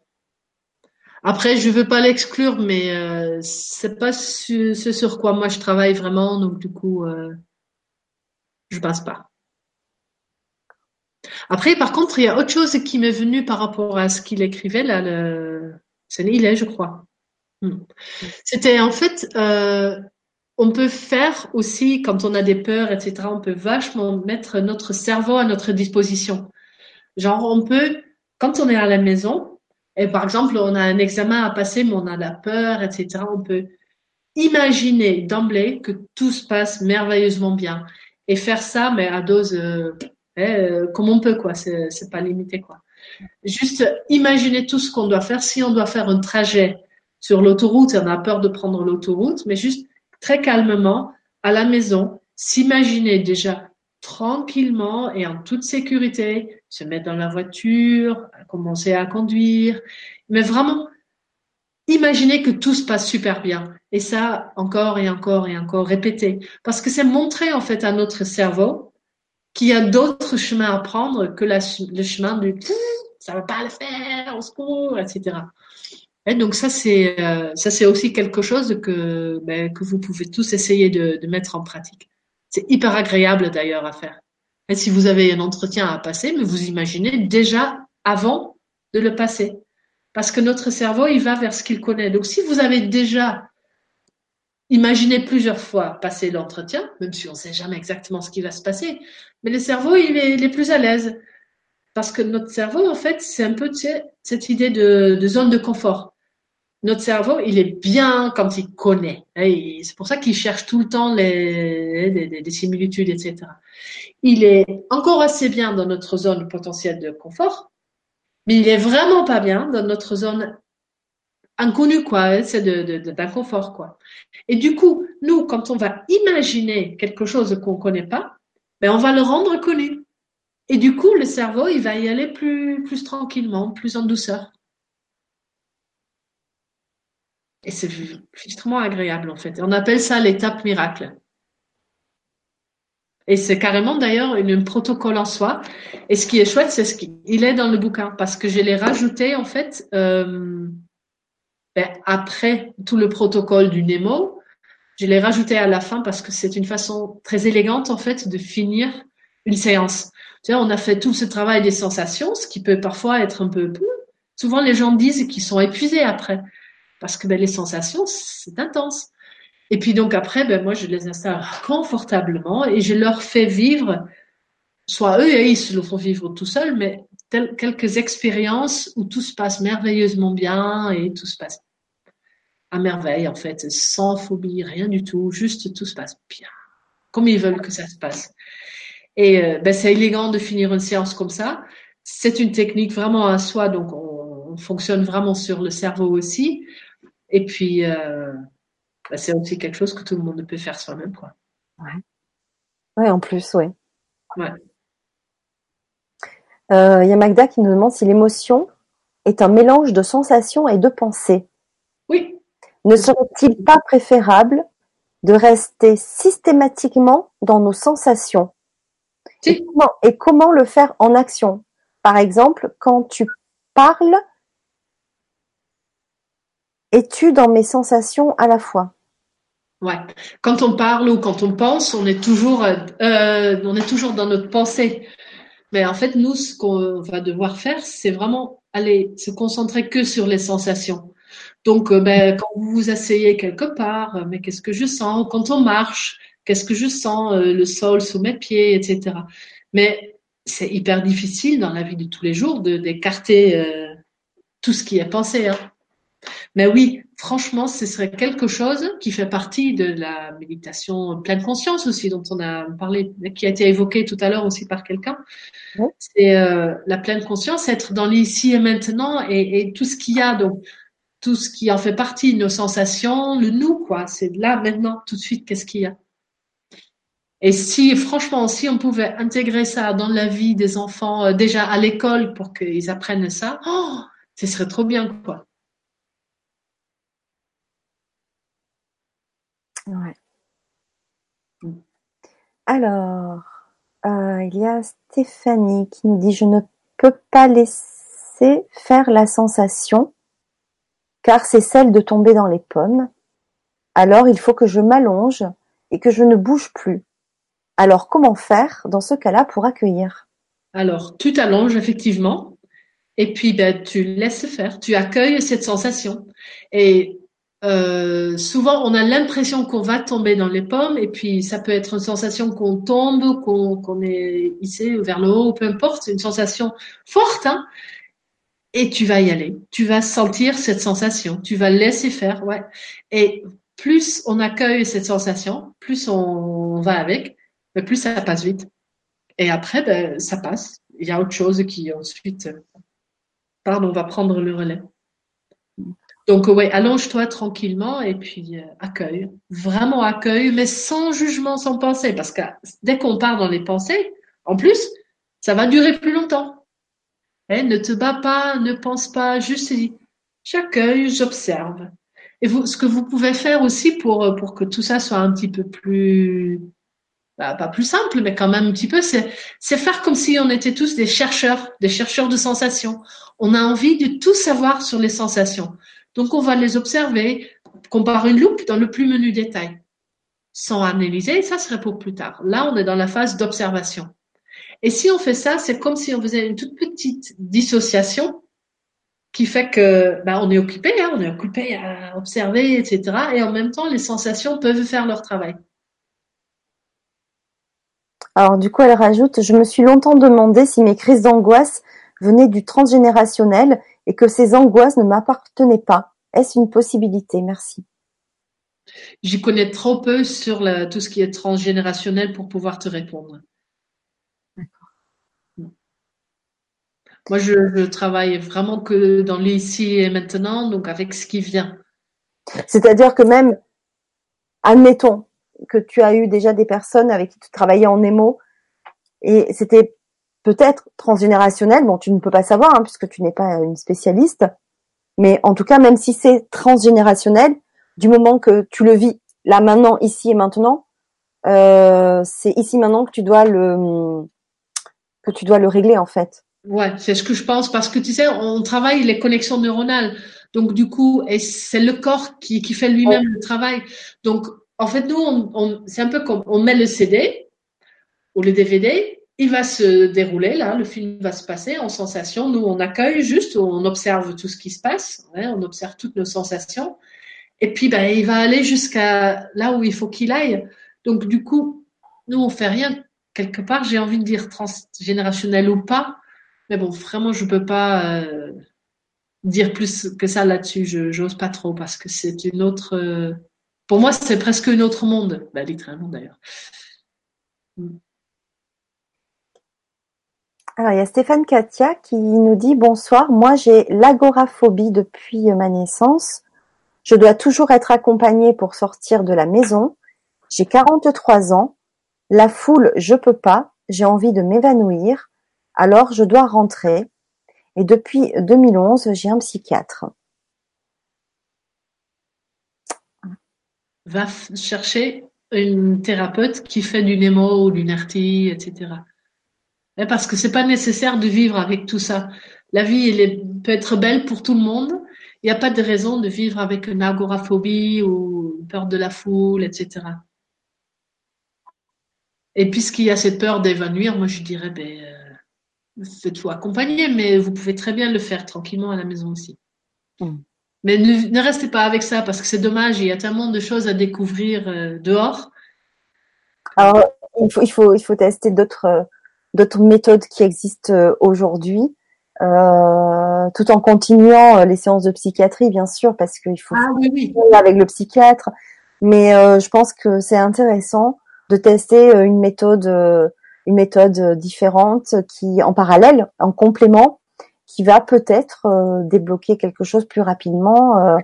Après, je veux pas l'exclure, mais euh, c'est pas ce, sur quoi moi je travaille vraiment, donc du coup, euh, je passe pas. Après, par contre, il y a autre chose qui m'est venu par rapport à ce qu'il écrivait là. Le... C'est est, je crois. Hmm. C'était en fait, euh, on peut faire aussi, quand on a des peurs, etc., on peut vachement mettre notre cerveau à notre disposition. Genre, on peut, quand on est à la maison, et par exemple, on a un examen à passer, mais on a la peur, etc., on peut imaginer d'emblée que tout se passe merveilleusement bien et faire ça, mais à dose euh, euh, comme on peut, quoi. C'est pas limité, quoi. Juste imaginer tout ce qu'on doit faire. Si on doit faire un trajet sur l'autoroute on a peur de prendre l'autoroute, mais juste très calmement à la maison, s'imaginer déjà tranquillement et en toute sécurité, se mettre dans la voiture, commencer à conduire, mais vraiment imaginer que tout se passe super bien. Et ça, encore et encore et encore, répéter. Parce que c'est montrer en fait à notre cerveau qu'il y a d'autres chemins à prendre que le chemin du ça va pas le faire, au secours, etc. Donc ça c'est euh, ça c'est aussi quelque chose que ben, que vous pouvez tous essayer de, mettre en pratique. C'est hyper agréable d'ailleurs à faire. Et si vous avez un entretien à passer, mais vous imaginez déjà avant de le passer, parce que notre cerveau il va vers ce qu'il connaît. Donc si vous avez déjà imaginé plusieurs fois passer l'entretien, même si on ne sait jamais exactement ce qui va se passer, mais le cerveau il est, plus à l'aise parce que notre cerveau en fait c'est un peu cette idée de zone de confort notre cerveau, il est bien quand il connaît. C'est pour ça qu'il cherche tout le temps les, des similitudes, etc. Il est encore assez bien dans notre zone potentielle de confort, mais il est vraiment pas bien dans notre zone inconnue, quoi. C'est d'inconfort, quoi. Et du coup, nous, quand on va imaginer quelque chose qu'on connaît pas, ben, on va le rendre connu. Et du coup, le cerveau, il va y aller plus, plus tranquillement, plus en douceur. Et c'est extrêmement agréable en fait. On appelle ça l'étape miracle. Et c'est carrément d'ailleurs un protocole en soi. Et ce qui est chouette, c'est ce qu'il est dans le bouquin parce que je l'ai rajouté en fait euh, ben, après tout le protocole du Nemo. Je l'ai rajouté à la fin parce que c'est une façon très élégante en fait de finir une séance. On a fait tout ce travail des sensations, ce qui peut parfois être un peu. Souvent, les gens disent qu'ils sont épuisés après parce que ben, les sensations, c'est intense. Et puis donc après, ben, moi, je les installe confortablement et je leur fais vivre, soit eux, et ils se le font vivre tout seuls, mais quelques expériences où tout se passe merveilleusement bien et tout se passe à merveille, en fait, sans phobie, rien du tout, juste tout se passe bien, comme ils veulent que ça se passe. Et euh, ben, c'est élégant de finir une séance comme ça. C'est une technique vraiment à soi, donc on, on fonctionne vraiment sur le cerveau aussi. Et puis, euh, bah, c'est aussi quelque chose que tout le monde peut faire soi-même. Quoi. Ouais. ouais, en plus, oui. Ouais. Euh, il y a Magda qui nous demande si l'émotion est un mélange de sensations et de pensées. Oui. Ne serait-il pas préférable de rester systématiquement dans nos sensations? Si. et, comment, et comment le faire en action? Par exemple, quand tu parles es-tu dans mes sensations à la fois? Ouais. Quand on parle ou quand on pense, on est toujours, euh, on est toujours dans notre pensée. Mais en fait, nous, ce qu'on va devoir faire, c'est vraiment aller se concentrer que sur les sensations. Donc, euh, ben, quand vous vous asseyez quelque part, euh, mais qu'est-ce que je sens? Quand on marche, qu'est-ce que je sens? Le sol sous mes pieds, etc. Mais c'est hyper difficile dans la vie de tous les jours de d'écarter tout ce qui est pensé. Hein. Mais oui, franchement, ce serait quelque chose qui fait partie de la méditation pleine conscience aussi, dont on a parlé, qui a été évoqué tout à l'heure aussi par quelqu'un. C'est euh, la pleine conscience, être dans l'ici et maintenant et, et tout ce qu'il y a, donc tout ce qui en fait partie, nos sensations, le nous, quoi. C'est là, maintenant, tout de suite, qu'est-ce qu'il y a. Et si, franchement, si on pouvait intégrer ça dans la vie des enfants, euh, déjà à l'école, pour qu'ils apprennent ça, oh, ce serait trop bien, quoi. Alors, euh, il y a Stéphanie qui nous dit je ne peux pas laisser faire la sensation car c'est celle de tomber dans les pommes. Alors il faut que je m'allonge et que je ne bouge plus. Alors comment faire dans ce cas-là pour accueillir? Alors tu t'allonges effectivement et puis ben, tu laisses faire, tu accueilles cette sensation et euh, souvent, on a l'impression qu'on va tomber dans les pommes, et puis ça peut être une sensation qu'on tombe, qu'on est hissé vers le haut, peu importe, c'est une sensation forte, hein, et tu vas y aller. Tu vas sentir cette sensation, tu vas laisser faire, ouais. Et plus on accueille cette sensation, plus on va avec, plus ça passe vite. Et après, ben, ça passe. Il y a autre chose qui ensuite, pardon, on va prendre le relais. Donc, ouais, allonge-toi tranquillement et puis euh, accueille. Vraiment accueille, mais sans jugement, sans pensée. Parce que dès qu'on part dans les pensées, en plus, ça va durer plus longtemps. Eh, ne te bats pas, ne pense pas, juste dis, j'accueille, j'observe. Et vous, ce que vous pouvez faire aussi pour, euh, pour que tout ça soit un petit peu plus, bah, pas plus simple, mais quand même un petit peu, c'est, c'est faire comme si on était tous des chercheurs, des chercheurs de sensations. On a envie de tout savoir sur les sensations. Donc, on va les observer comme par une loupe dans le plus menu détail, sans analyser. Ça serait pour plus tard. Là, on est dans la phase d'observation. Et si on fait ça, c'est comme si on faisait une toute petite dissociation qui fait que bah, on est occupé, hein, on est occupé à observer, etc. Et en même temps, les sensations peuvent faire leur travail. Alors du coup, elle rajoute, je me suis longtemps demandé si mes crises d'angoisse venaient du transgénérationnel et que ces angoisses ne m'appartenaient pas. Est-ce une possibilité? Merci. J'y connais trop peu sur tout ce qui est transgénérationnel pour pouvoir te répondre. Moi, je, travaille vraiment que dans l'ici et maintenant, donc avec ce qui vient. C'est-à-dire que même, admettons que tu as eu déjà des personnes avec qui tu travaillais en émo et c'était peut-être transgénérationnel. Bon, tu ne peux pas savoir hein, puisque tu n'es pas une spécialiste. Mais en tout cas, même si c'est transgénérationnel, du moment que tu le vis là maintenant, ici et maintenant, euh, c'est ici maintenant que tu dois le que tu dois le régler en fait. Ouais, c'est ce que je pense parce que tu sais, on travaille les connexions neuronales. Donc du coup, et c'est le corps qui, qui fait lui-même le travail. Donc en fait, nous, on, on c'est un peu comme on met le CD ou le DVD il va se dérouler là, le film va se passer en sensation. Nous, on accueille juste, on observe tout ce qui se passe, on observe toutes nos sensations. Et puis, ben, il va aller jusqu'à là où il faut qu'il aille. Donc, du coup, nous, on fait rien. Quelque part, j'ai envie de dire transgénérationnel ou pas. Mais bon, vraiment, je peux pas euh, dire plus que ça là-dessus. Je j'ose pas trop parce que c'est une autre. Euh, pour moi, c'est presque un autre monde, ben, littéralement d'ailleurs. Mm. Alors, il y a Stéphane Katia qui nous dit bonsoir. Moi, j'ai l'agoraphobie depuis ma naissance. Je dois toujours être accompagnée pour sortir de la maison. J'ai 43 ans. La foule, je peux pas. J'ai envie de m'évanouir. Alors, je dois rentrer. Et depuis 2011, j'ai un psychiatre. Va chercher une thérapeute qui fait du Nemo ou du NERTI, etc. Parce que c'est pas nécessaire de vivre avec tout ça. La vie, elle peut être belle pour tout le monde. Il n'y a pas de raison de vivre avec une agoraphobie ou peur de la foule, etc. Et puisqu'il y a cette peur d'évanouir, moi je dirais, ben, euh, faites-vous accompagner, mais vous pouvez très bien le faire tranquillement à la maison aussi. Mm. Mais ne, restez pas avec ça parce que c'est dommage, il y a tellement de choses à découvrir euh, dehors. Alors, il faut, il faut, il faut tester d'autres euh, d'autres méthodes qui existent euh, aujourd'hui, euh, tout en continuant euh, les séances de psychiatrie, bien sûr, parce qu'il faut ah, oui, avec le psychiatre. Mais je pense que c'est intéressant de tester une méthode, une méthode différente qui, en parallèle, en complément, qui va peut-être débloquer quelque chose plus rapidement.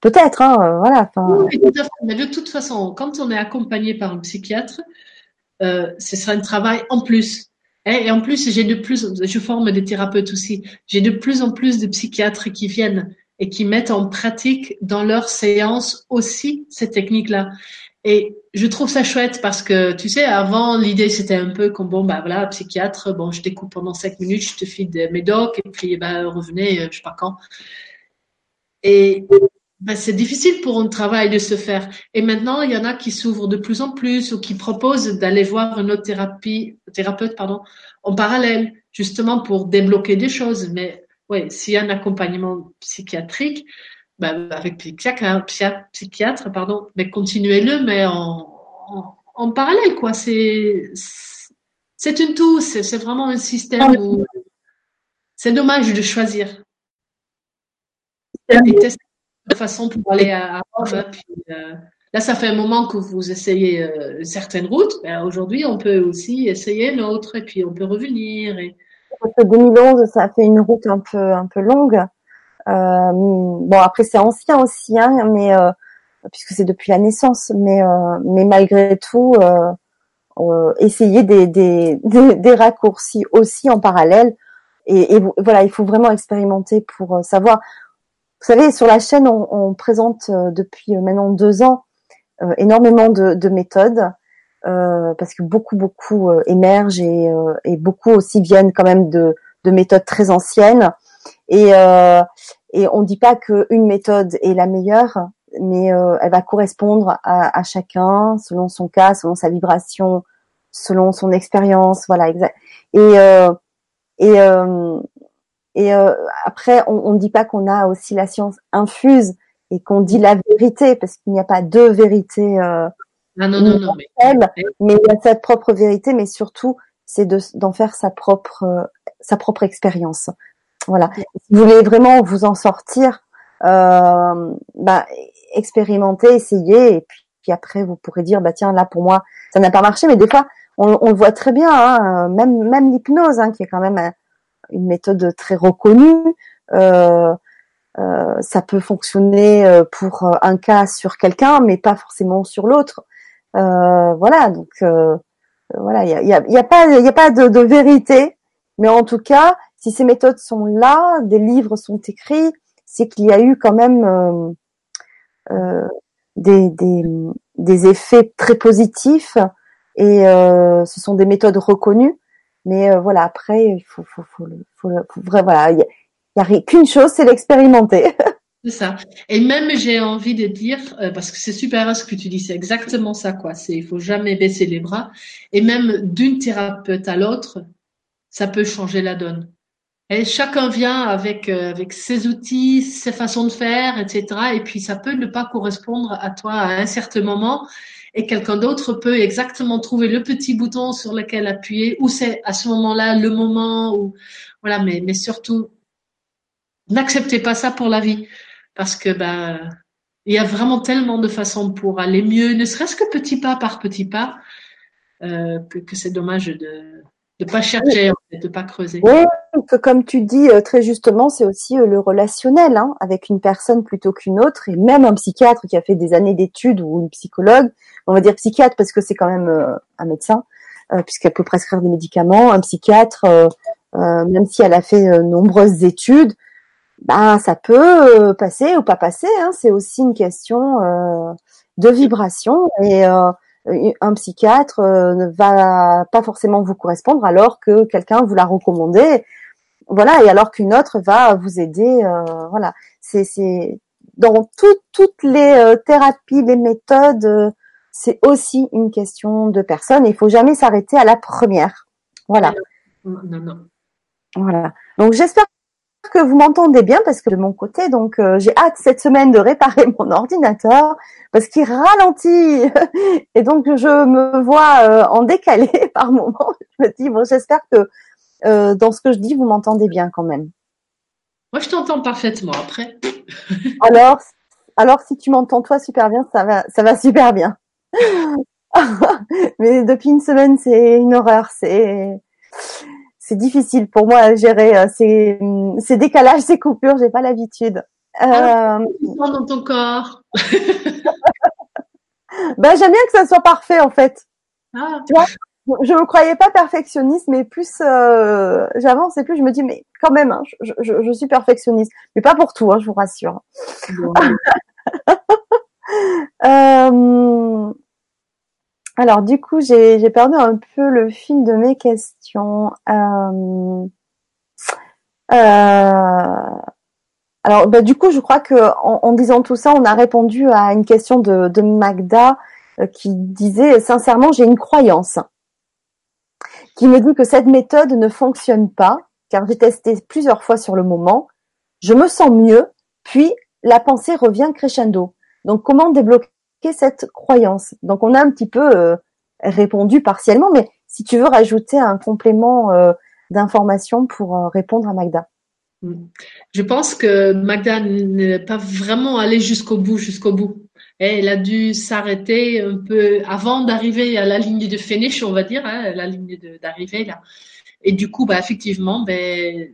peut-être, hein, voilà. Oui, Mais de toute façon, quand on est accompagné par un psychiatre, ce sera un travail en plus. Et en plus, j'ai de plus, je forme des thérapeutes aussi. J'ai de plus en plus de psychiatres qui viennent et qui mettent en pratique dans leurs séances aussi ces techniques-là. Et je trouve ça chouette parce que, tu sais, avant, l'idée, c'était un peu comme, bon, bah voilà, psychiatre, bon, je t'écoute pendant cinq minutes, je te file des médocs, et puis, bah, revenez, euh, je sais pas quand. Et ben, c'est difficile pour un travail de se faire. Et maintenant, il y en a qui s'ouvrent de plus en plus ou qui proposent d'aller voir une autre thérapie, thérapeute pardon, en parallèle, justement pour débloquer des choses. Mais ouais, s'il y a un accompagnement psychiatrique, ben, avec psychiatre, psychiatre, pardon, mais continuez-le, mais en, en, parallèle, quoi. C'est, c'est une tout, c'est vraiment un système où c'est dommage de choisir. De façon pour aller à, Rome. Puis, euh, là, ça fait un moment que vous essayez euh, certaines routes. Ben, Aujourd'hui, on peut aussi essayer l'autre et puis on peut revenir. Et... 2011, ça a fait une route un peu un peu longue. Euh, bon, après c'est ancien aussi, hein, mais euh, puisque c'est depuis la naissance, mais euh, mais malgré tout, essayer des, des, des, raccourcis aussi en parallèle. Et, et, voilà, il faut vraiment expérimenter pour savoir. Vous savez, sur la chaîne, on, on présente depuis maintenant deux ans énormément de, de méthodes. Euh, parce que beaucoup beaucoup euh, émergent et, euh, et, beaucoup aussi viennent quand même de, de méthodes très anciennes et et on dit pas qu'une méthode est la meilleure, mais euh, elle va correspondre à, à, chacun selon son cas, selon sa vibration, selon son expérience, voilà exact. Et euh, et euh, et euh, après, on ne dit pas qu'on a aussi la science infuse et qu'on dit la vérité parce qu'il n'y a pas deux vérités. Euh, non, non, non, non, mais... mais il y a sa propre vérité, mais surtout c'est d'en faire sa propre sa propre expérience. Voilà. Si vous voulez vraiment vous en sortir, euh, bah, expérimentez, essayez, et puis, puis, après vous pourrez dire bah tiens là pour moi ça n'a pas marché, mais des fois on, on le voit très bien, hein, même même l'hypnose hein, qui est quand même une méthode très reconnue. Euh, euh, ça peut fonctionner euh, pour un cas sur quelqu'un, mais pas forcément sur l'autre. Euh, voilà, donc euh, voilà, il y a, y, a, pas, y a pas de, de, vérité, mais en tout cas, si ces méthodes sont là, des livres sont écrits, c'est qu'il y a eu quand même euh, euh, des, des, des, effets très positifs et euh, ce sont des méthodes reconnues. Mais euh, voilà, après, il faut, faut, voilà, il n'y a, a qu'une chose, c'est l'expérimenter. C'est ça. Et même j'ai envie de dire, euh, parce que c'est super ce que tu dis, c'est exactement ça, quoi. C'est, il faut jamais baisser les bras. Et même d'une thérapeute à l'autre, ça peut changer la donne. Et chacun vient avec euh, avec ses outils, ses façons de faire, etc. Et puis ça peut ne pas correspondre à toi à un certain moment, et quelqu'un d'autre peut exactement trouver le petit bouton sur lequel appuyer, ou c'est à ce moment-là le moment où voilà. Mais mais surtout, n'acceptez pas ça pour la vie, parce que ben il y a vraiment tellement de façons pour aller mieux, ne serait-ce que petit pas par petit pas, euh, que, que c'est dommage de de pas chercher, de pas creuser. Oui, comme tu dis euh, très justement, c'est aussi euh, le relationnel hein, avec une personne plutôt qu'une autre, et même un psychiatre qui a fait des années d'études ou une psychologue, on va dire psychiatre parce que c'est quand même euh, un médecin, puisqu'elle peut prescrire des médicaments, un psychiatre, même si elle a fait nombreuses études, bah ça peut passer ou pas passer. Hein, c'est aussi une question de vibration et un psychiatre euh, ne va pas forcément vous correspondre alors que quelqu'un vous l'a recommandé. Voilà, et alors qu'une autre va vous aider. Euh, voilà, c'est c'est dans toutes les euh, thérapies, les méthodes, c'est aussi une question de personne. Il faut jamais s'arrêter à la première. Voilà. Non, non. Voilà. Donc j'espère que vous m'entendez bien parce que de mon côté, donc euh, j'ai hâte cette semaine de réparer mon ordinateur parce qu'il ralentit et donc je me vois euh, en décalé par moment. Je me dis bon, j'espère que euh, dans ce que je dis, vous m'entendez bien quand même. Moi, je t'entends parfaitement. Après. alors, alors si tu m'entends toi super bien, ça va, ça va super bien. Mais depuis une semaine, c'est une horreur. C'est c'est difficile pour moi à gérer euh, ces, ces décalages, ces coupures. J'ai pas l'habitude. Euh... dans ton corps. ben j'aime bien que ça soit parfait en fait. Ah. Tu vois, je me croyais pas perfectionniste, mais plus euh, j'avance et plus je me dis mais quand même, hein, je, je, je, suis perfectionniste, mais pas pour tout, hein, je vous rassure. euh, alors du coup, j'ai perdu un peu le fil de mes questions. Euh, euh, alors bah, du coup, je crois que en, disant tout ça, on a répondu à une question de, Magda euh, qui disait sincèrement, j'ai une croyance qui me dit que cette méthode ne fonctionne pas, car j'ai testé plusieurs fois sur le moment. Je me sens mieux, puis la pensée revient crescendo. Donc comment débloquer cette croyance? Donc on a un petit peu euh, répondu partiellement, mais si tu veux rajouter un complément euh, d'information pour euh, répondre à Magda. Mm. Je pense que Magda n'est pas vraiment allée jusqu'au bout, jusqu'au bout. Elle a dû s'arrêter un peu avant d'arriver à la ligne de finish, on va dire, hein, la ligne d'arrivée là. Et du coup, bah, effectivement, ben,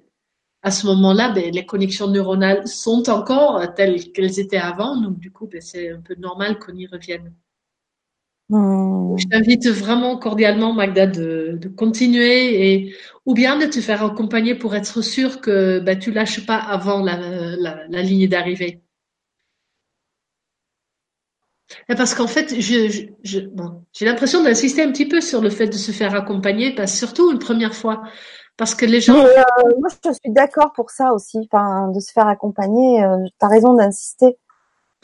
à ce moment-là, ben, les connexions neuronales sont encore telles qu'elles étaient avant. Donc, du coup, ben, c'est un peu normal qu'on y revienne. Hmm. Je t'invite vraiment cordialement, Magda, de, de, continuer et ou bien de te faire accompagner pour être sûr que ben, tu lâches pas avant la, la, la ligne d'arrivée. Parce qu'en fait, je, je, bon, j'ai l'impression d'insister un petit peu sur le fait de se faire accompagner, parce, surtout une première fois. Parce que les gens. Mais, euh, moi, je suis d'accord pour ça aussi, enfin, de se faire accompagner. Euh, tu as raison d'insister.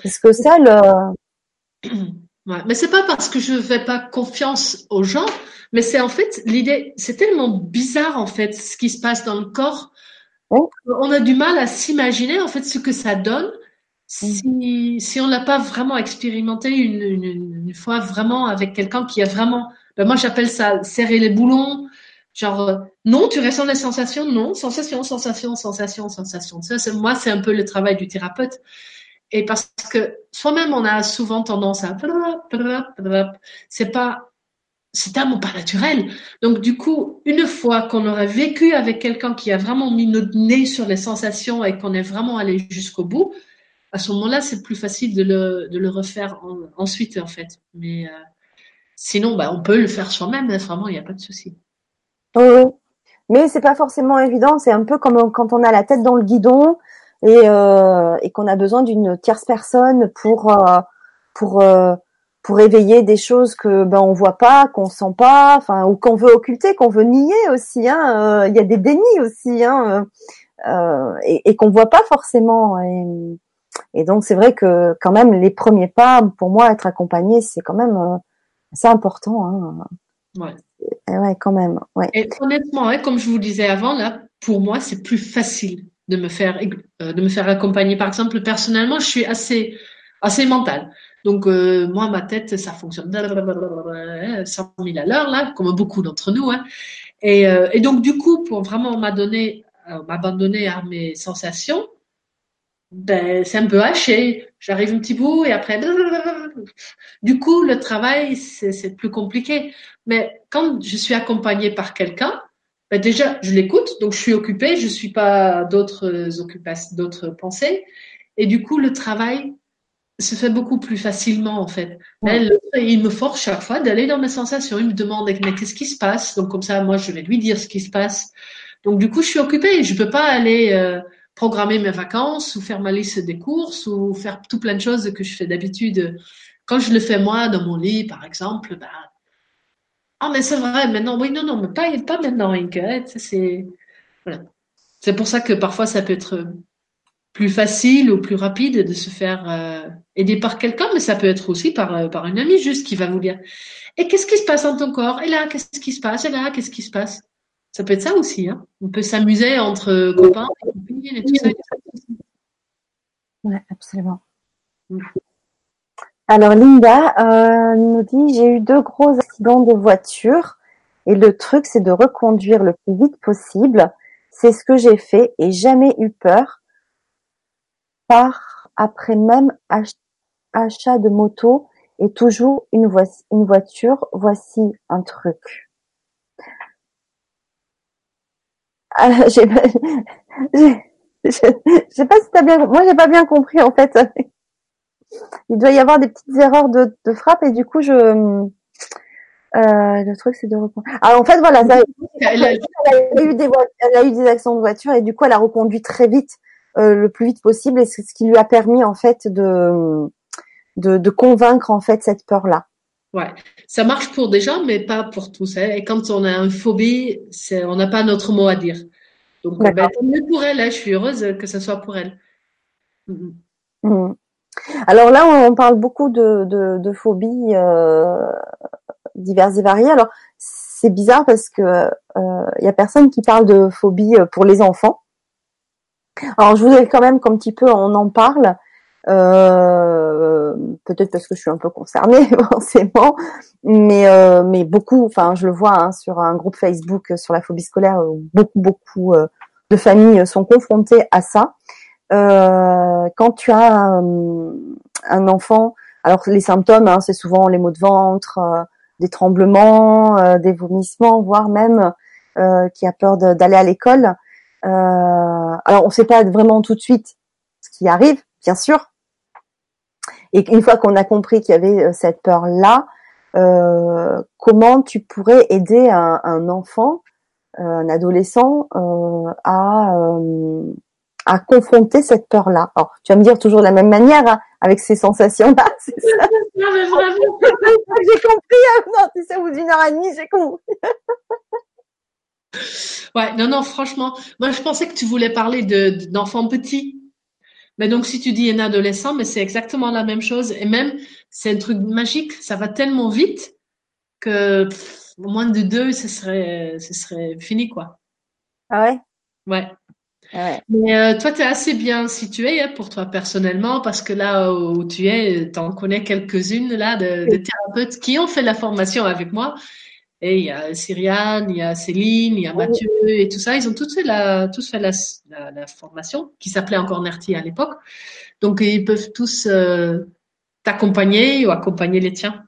Parce que ça, le. Ouais, mais c'est pas parce que je fais pas confiance aux gens, mais c'est en fait l'idée, c'est tellement bizarre en fait ce qui se passe dans le corps. On a du mal à s'imaginer en fait ce que ça donne si, si on l'a pas vraiment expérimenté une, une, une fois vraiment avec quelqu'un qui a vraiment, ben moi j'appelle ça serrer les boulons, genre euh, non tu ressens les sensations, non sensation, sensation, sensation, sensation. Ça, c'est, moi c'est un peu le travail du thérapeute. Et parce que soi-même on a souvent tendance à c'est pas c'est tellement pas naturel. Donc du coup, une fois qu'on aurait vécu avec quelqu'un qui a vraiment mis notre nez sur les sensations et qu'on est vraiment allé jusqu'au bout, à ce moment-là, c'est plus facile de le, de le refaire ensuite, en fait. Mais euh, sinon, bah, on peut le faire soi-même, hein, vraiment, il n'y a pas de souci. Oui, mais c'est pas forcément évident. C'est un peu comme quand on a la tête dans le guidon et, euh, et qu'on a besoin d'une tierce personne pour euh, pour euh, pour éveiller des choses que ben on voit pas, qu'on sent pas, enfin ou qu'on veut occulter, qu'on veut nier aussi. Hein. Il y a des dénis aussi, hein, et, et qu'on voit pas forcément. Et, et donc c'est vrai que quand même les premiers pas, pour moi, être accompagné, c'est quand même euh, assez important. Hein. Ouais. Ouais, quand même. Et honnêtement, hein, comme je vous disais avant, là, pour moi, c'est plus facile de me faire euh, de me faire accompagner. Par exemple, personnellement, je suis assez assez mentale. Donc euh, moi, ma tête, ça fonctionne 100 000 à l'heure là, comme beaucoup d'entre nous. Hein. Et, et donc du coup, pour vraiment m'abandonner, m'abandonner à mes sensations, ben, c'est un peu haché. J'arrive un petit bout et après, du coup, le travail, c'est plus compliqué. Mais quand je suis accompagnée par quelqu'un, ben déjà, je l'écoute, donc je suis occupée, je suis pas d'autres occupations, d'autres pensées. Et du coup, le travail se fait beaucoup plus facilement, en fait. il me force chaque fois d'aller dans mes sensations. Il me demande, mais qu'est-ce qui se passe? Donc, comme ça, moi, je vais lui dire ce qui se passe. Donc, du coup, je suis occupée. Je peux pas aller, euh, programmer mes vacances ou faire ma liste des courses ou faire tout plein de choses que je fais d'habitude. Quand je le fais moi dans mon lit, par exemple, bah, ah mais c'est vrai, maintenant, oui, non, non, mais pas, pas maintenant, Inke. C'est voilà. C'est pour ça que parfois ça peut être plus facile ou plus rapide de se faire euh, aider par quelqu'un, mais ça peut être aussi par, euh, par une amie juste qui va vous dire Et qu'est-ce qui se passe dans ton corps? Et là, qu'est-ce qui se passe? Et là, qu'est-ce qui se passe? Ça peut être ça aussi. Hein. On peut s'amuser entre copains et copines et tout ça. Oui, absolument. Alors Linda euh, nous dit j'ai eu deux gros accidents de voiture et le truc c'est de reconduire le plus vite possible. C'est ce que j'ai fait et jamais eu peur. Par après même achat de moto et toujours une, voiture. Voici un truc. Ah, j'ai pas si t'as bien, moi j'ai pas bien compris en fait. Il doit y avoir des petites erreurs de, de frappe et du coup je, euh, le truc c'est de reprendre. Ah en fait voilà, ça, elle, a eu des, elle a eu des accidents de voiture et du coup elle a reconduit très vite, euh, le plus vite possible et c'est ce qui lui a permis en fait de, de, de convaincre en fait cette peur là. Ouais, ça marche pour des gens, mais pas pour tous. Hein. Et quand on a une phobie, c'est, on n'a pas notre mot à dire. Donc, ben, tant mieux pour elle. Hein. Je suis heureuse que ce soit pour elle. Alors là, on parle beaucoup de, de, phobies euh, diverses et variées. Alors, c'est bizarre parce que il euh, y a personne qui parle de phobie euh, pour les enfants. Alors, je voudrais quand même qu'un petit peu on en parle peut-être parce que je suis un peu concernée forcément, mais mais beaucoup. Enfin, je le vois hein, sur un groupe Facebook sur la phobie scolaire, beaucoup beaucoup de familles sont confrontées à ça. Quand tu as un, enfant, alors les symptômes, hein, c'est souvent les maux de ventre, des tremblements, des vomissements, voire même qui a peur d'aller à l'école. Euh, alors, on ne sait pas vraiment tout de suite ce qui arrive, bien sûr. Et une fois qu'on a compris qu'il y avait euh, cette peur-là, euh, comment tu pourrais aider un, un enfant, un adolescent, à à confronter cette peur-là. Alors, tu vas me dire toujours de la même manière, hein, avec ces sensations-là, c'est ça Non, mais vraiment J'ai compris, hein. non, tu sais, au bout d'une heure et demie, j'ai compris Ouais, non, non, franchement, moi je pensais que tu voulais parler de d'enfants petits. Mais donc si tu dis un adolescent, mais c'est exactement la même chose. Et même, c'est un truc magique, ça va tellement vite que au moins de deux, ce serait, ce serait fini, quoi. Ah ouais? Ouais. Ouais. Mais euh, toi, tu es assez bien situé hein, pour toi personnellement, parce que là où tu es, tu en connais quelques-unes là de, de, thérapeutes qui ont fait la formation avec moi et il y a Cyriane, il y a Céline, il y a Mathieu et tout ça. Ils ont tous fait la, tous fait la, la, formation qui s'appelait encore Nerti à l'époque. Donc ils peuvent tous euh, t'accompagner ou accompagner les tiens.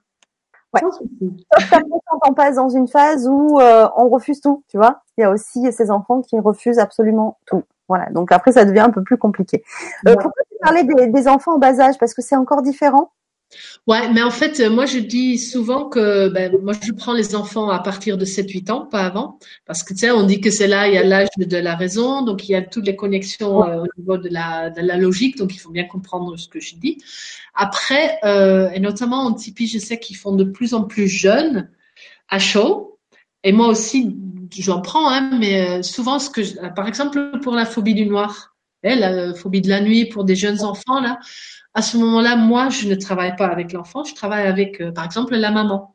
Ouais. quand on passe dans une phase où euh, on refuse tout, tu vois. Il y a aussi ces enfants qui refusent absolument tout. Voilà. Donc après, ça devient un peu plus compliqué. Euh, pourquoi tu parlais des, des enfants en bas âge? Parce que c'est encore différent Ouais, mais en fait, euh, moi, je dis souvent que ben, moi, je prends les enfants à partir de 7-8 ans, pas avant. Parce que, tu sais, on dit que c'est là, il y a l'âge de la raison, donc il y a toutes les connexions euh, au niveau de la, de la logique, donc il faut bien comprendre ce que je dis. Après, euh, et notamment en Tipeee, je sais qu'ils font de plus en plus jeunes à chaud. Et moi aussi, j'en prends, hein, mais euh, souvent, ce que, je, par exemple, pour la phobie du noir, eh, la phobie de la nuit pour des jeunes enfants, là, à ce moment-là, moi, je ne travaille pas avec l'enfant, je travaille avec, euh, par exemple, la maman.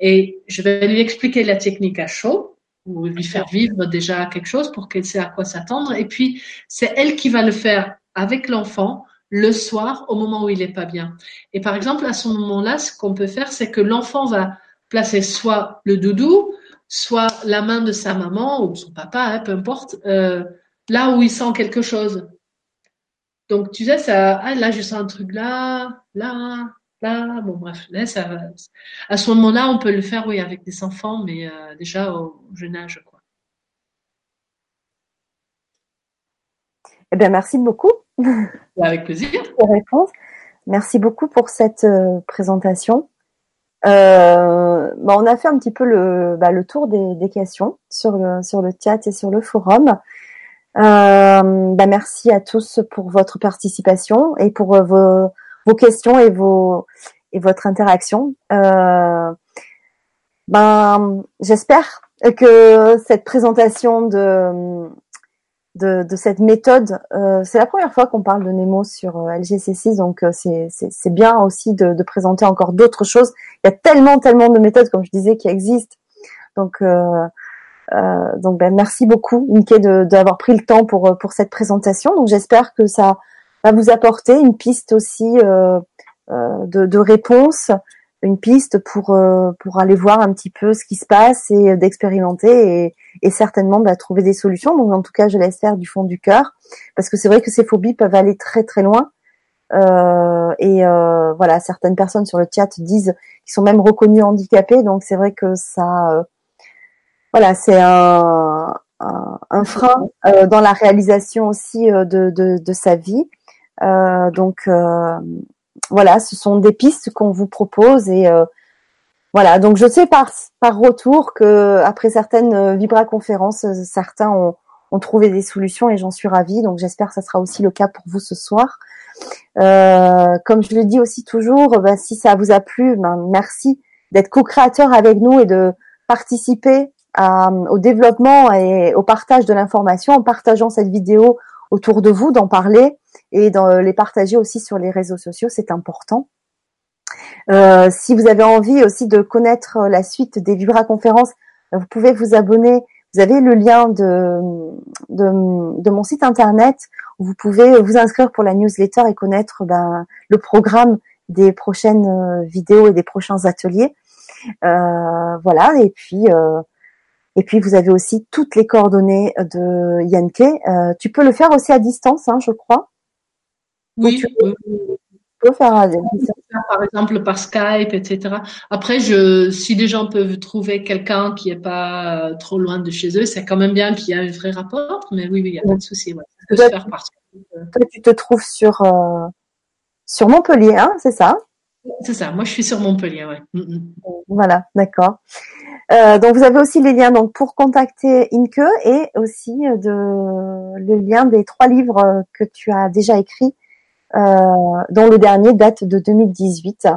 Et je vais lui expliquer la technique à chaud, ou lui faire vivre déjà quelque chose pour qu'elle sait à quoi s'attendre. Et puis, c'est elle qui va le faire avec l'enfant le soir au moment où il est pas bien. Et par exemple, à ce moment-là, ce qu'on peut faire, c'est que l'enfant va placer soit le doudou, soit la main de sa maman ou son papa, hein, peu importe, euh, là où il sent quelque chose. Donc, tu sais, ça, ah, là, je sens un truc là, là, là. Bon, bref, là, ça, à ce moment-là, on peut le faire, oui, avec des enfants, mais euh, déjà au jeune âge, quoi. Eh bien, merci beaucoup. Avec plaisir. Pour réponse. Merci beaucoup pour cette euh, présentation. Euh, bah, on a fait un petit peu le, bah, le tour des, des, questions sur le, sur le chat et sur le forum. Euh, bah merci à tous pour votre participation et pour euh, vos, vos questions et vos et votre interaction. Euh, ben, j'espère que cette présentation de de, de cette méthode, euh, c'est la première fois qu'on parle de Nemo sur euh, LGC6, donc euh, c'est bien aussi de, de présenter encore d'autres choses. Il y a tellement tellement de méthodes, comme je disais, qui existent. Donc donc ben, merci beaucoup Mickey d'avoir pris le temps pour pour cette présentation. Donc j'espère que ça va vous apporter une piste aussi euh, euh, de, de réponse, une piste pour pour aller voir un petit peu ce qui se passe et d'expérimenter et, et certainement bah, trouver des solutions. Donc en tout cas je l'espère du fond du cœur parce que c'est vrai que ces phobies peuvent aller très très loin. Euh, et euh, voilà, certaines personnes sur le chat disent qu'ils sont même reconnus handicapés, donc c'est vrai que ça, voilà, c'est un, un, frein euh, dans la réalisation aussi euh, de, de, de, sa vie. Euh, donc voilà, ce sont des pistes qu'on vous propose et voilà. Donc je sais par par retour que après certaines Vibra conférences, certains ont, ont trouvé des solutions et j'en suis ravie. Donc j'espère que ça sera aussi le cas pour vous ce soir. Euh, comme je le dis aussi toujours, ben, si ça vous a plu, ben, merci d'être co-créateur avec nous et de participer au développement et au partage de l'information en partageant cette vidéo autour de vous, d'en parler et d'en les partager aussi sur les réseaux sociaux, c'est important. Euh, si vous avez envie aussi de connaître la suite des Vibra conférences, vous pouvez vous abonner. vous avez le lien de, de, de, mon site internet où vous pouvez vous inscrire pour la newsletter et connaître ben, le programme des prochaines euh, vidéos et des prochains ateliers. Euh, voilà, et puis euh, et puis vous avez aussi toutes les coordonnées de Yanke. Euh, tu peux le faire aussi à distance, hein, je crois. Oui, tu peux, faire à distance. Par exemple par Skype, etc. Après, je, si des gens peuvent trouver quelqu'un qui est pas euh, trop loin de chez eux, c'est quand même bien qu'il y ait un vrai rapport. Mais oui, il n'y a pas de souci. Ouais. Ça peut se faire par Toi, tu te trouves sur euh, sur Montpellier, hein, c'est ça? C'est ça. Moi, je suis sur Montpellier, ouais. Mm, mm. Voilà, d'accord. Euh, donc vous avez aussi les liens donc pour contacter Inke et aussi euh, de le lien des trois livres euh, que tu as déjà écrits, euh, dont le dernier date de 2018.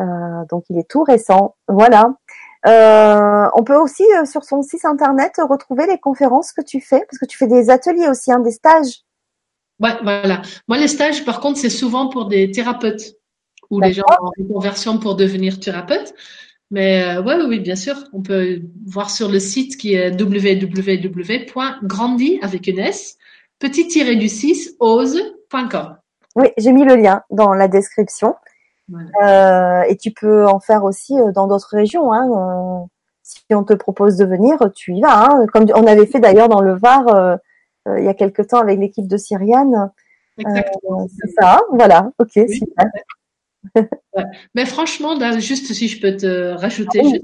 Euh, donc il est tout récent. Voilà. on peut aussi sur son site internet retrouver les conférences que tu fais parce que tu fais des ateliers aussi, hein, des stages. Ouais, voilà. Moi les stages par contre c'est souvent pour des thérapeutes ou les gens en conversion pour devenir thérapeute. Mais euh, ouais, oui, bien sûr, on peut voir sur le site qui est www.grandi avec une S, petit-du-6 ose.com. Oui, j'ai mis le lien dans la description. Euh, et tu peux en faire aussi euh, dans d'autres régions. Hein. Euh, si on te propose de venir, tu y vas. Hein. Comme on avait fait d'ailleurs dans le Var euh, il y a quelque temps avec l'équipe de Syriane. Exactement. c'est ça, voilà. Ok, super. Mais franchement, juste si je peux te rajouter, ah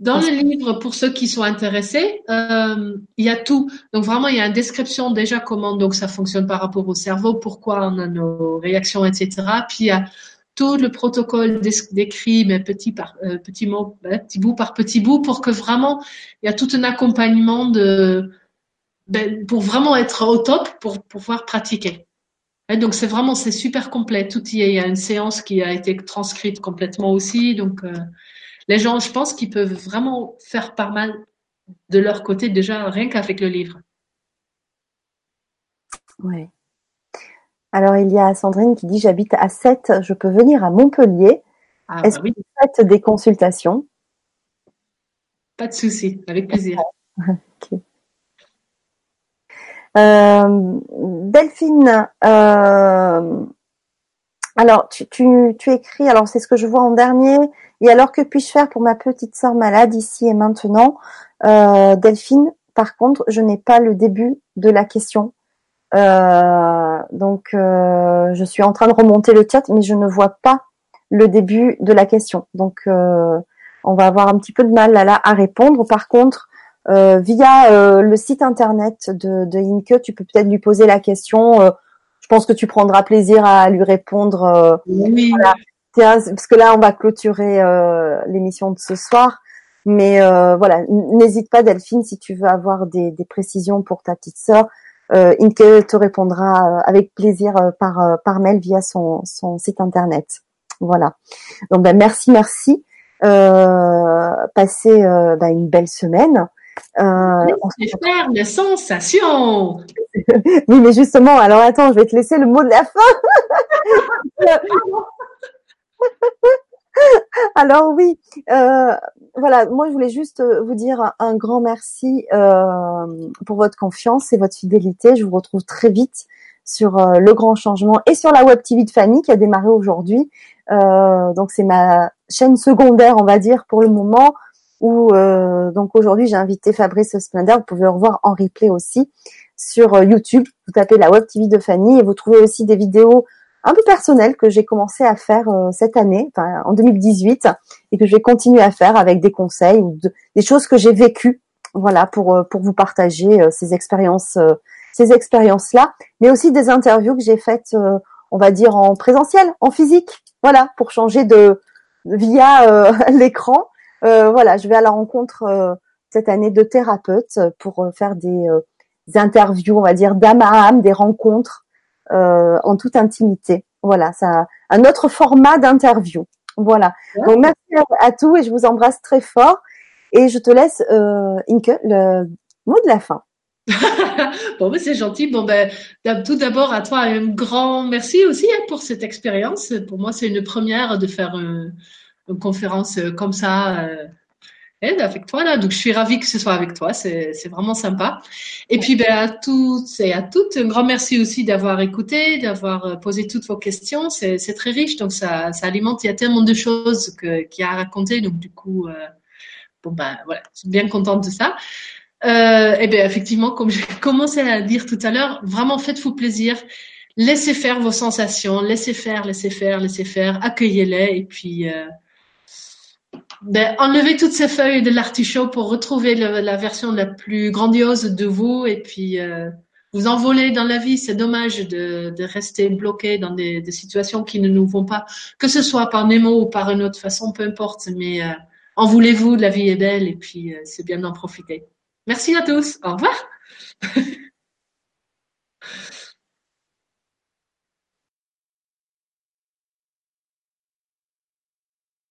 dans le livre, pour ceux qui sont intéressés, euh, il y a tout. Donc vraiment, il y a une description déjà comment donc ça fonctionne par rapport au cerveau, pourquoi on a nos réactions, etc. Puis il y a tout le protocole décrit, mais petit par euh, petit mot, ben, petit bout par petit bout, pour que vraiment il y a tout un accompagnement de ben, pour vraiment être au top pour pouvoir pratiquer donc c'est vraiment c'est super complet. Tout y est. Il y a une séance qui a été transcrite complètement aussi. Donc euh, les gens, je pense qu'ils peuvent vraiment faire pas mal de leur côté déjà rien qu'avec le livre. Oui. Alors il y a Sandrine qui dit j'habite à 7, je peux venir à Montpellier. Ah, Est-ce bah que vous faites des consultations? Pas de souci, avec plaisir. ok. Euh, Delphine, euh, alors tu, écris, alors c'est ce que je vois en dernier, et alors que puis-je faire pour ma petite sœur malade ici et maintenant? Euh, Delphine, par contre, je n'ai pas le début de la question. Donc je suis en train de remonter le chat, mais je ne vois pas le début de la question. Donc on va avoir un petit peu de mal là, là à répondre. Par contre, via euh, le site internet de, de Inke, tu peux peut-être lui poser la question. Euh, je pense que tu prendras plaisir à lui répondre. oui. parce que là, on va clôturer l'émission de ce soir. Mais voilà, n'hésite pas Delphine si tu veux avoir des, des précisions pour ta petite sœur. Euh, Inke te répondra avec plaisir par par mail via son son site internet. Voilà. Donc ben merci merci. Euh, passez ben, une belle semaine. Euh, faire de sensations. oui, mais justement, alors attends, je vais te laisser le mot de la fin. alors oui, euh, voilà, moi je voulais juste vous dire un, grand merci euh, pour votre confiance et votre fidélité. Je vous retrouve très vite sur euh, le grand changement et sur la web TV de Fanny qui a démarré aujourd'hui. Euh, donc c'est ma chaîne secondaire, on va dire, pour le moment où euh, donc aujourd'hui j'ai invité Fabrice Splendor. Vous pouvez revoir en replay aussi sur euh, YouTube. Vous tapez la Web TV de Fanny et vous trouvez aussi des vidéos un peu personnelles que j'ai commencé à faire euh, cette année, enfin en 2018, et que je vais continuer à faire avec des conseils ou des choses que j'ai vécues, voilà, pour pour vous partager ces expériences, ces expériences là, mais aussi des interviews que j'ai faites, on va dire en présentiel, en physique, voilà, pour changer de via l'écran euh, voilà, je vais à la rencontre euh, cette année de thérapeutes pour euh, faire des, interviews, on va dire d'âme à âme, des rencontres en toute intimité. Voilà, ça un autre format d'interview. Voilà. Donc merci à, tous et je vous embrasse très fort. Et je te laisse, Inke, le mot de la fin. bon, ben, c'est gentil. Bon, ben, tout d'abord à toi un grand merci aussi hein, pour cette expérience. Pour moi, c'est une première de faire une conférence euh, comme ça. Euh, avec toi là. Donc je suis ravie que ce soit avec toi, c'est vraiment sympa. Et puis ben à toutes et à toutes, un grand merci aussi d'avoir écouté, d'avoir euh, posé toutes vos questions. C'est très riche, donc ça, ça alimente. Il y a tellement de choses qu'il y a à raconter, donc du coup, euh, bon ben voilà, je suis bien contente de ça. Euh, et bien effectivement, comme j'ai commencé à dire tout à l'heure, vraiment faites-vous plaisir. Laissez faire vos sensations, laissez faire, laissez faire, laissez faire, accueillez-les et puis euh, ben, enlevez toutes ces feuilles de l'artichaut pour retrouver la version la plus grandiose de vous et puis euh, vous envoler dans la vie. C'est dommage de, de, rester bloqué dans des, des, situations qui ne nous vont pas, que ce soit par Nemo ou par une autre façon, peu importe. Mais euh, en voulez-vous, la vie est belle et puis euh, c'est bien d'en profiter. Merci à tous. Au revoir.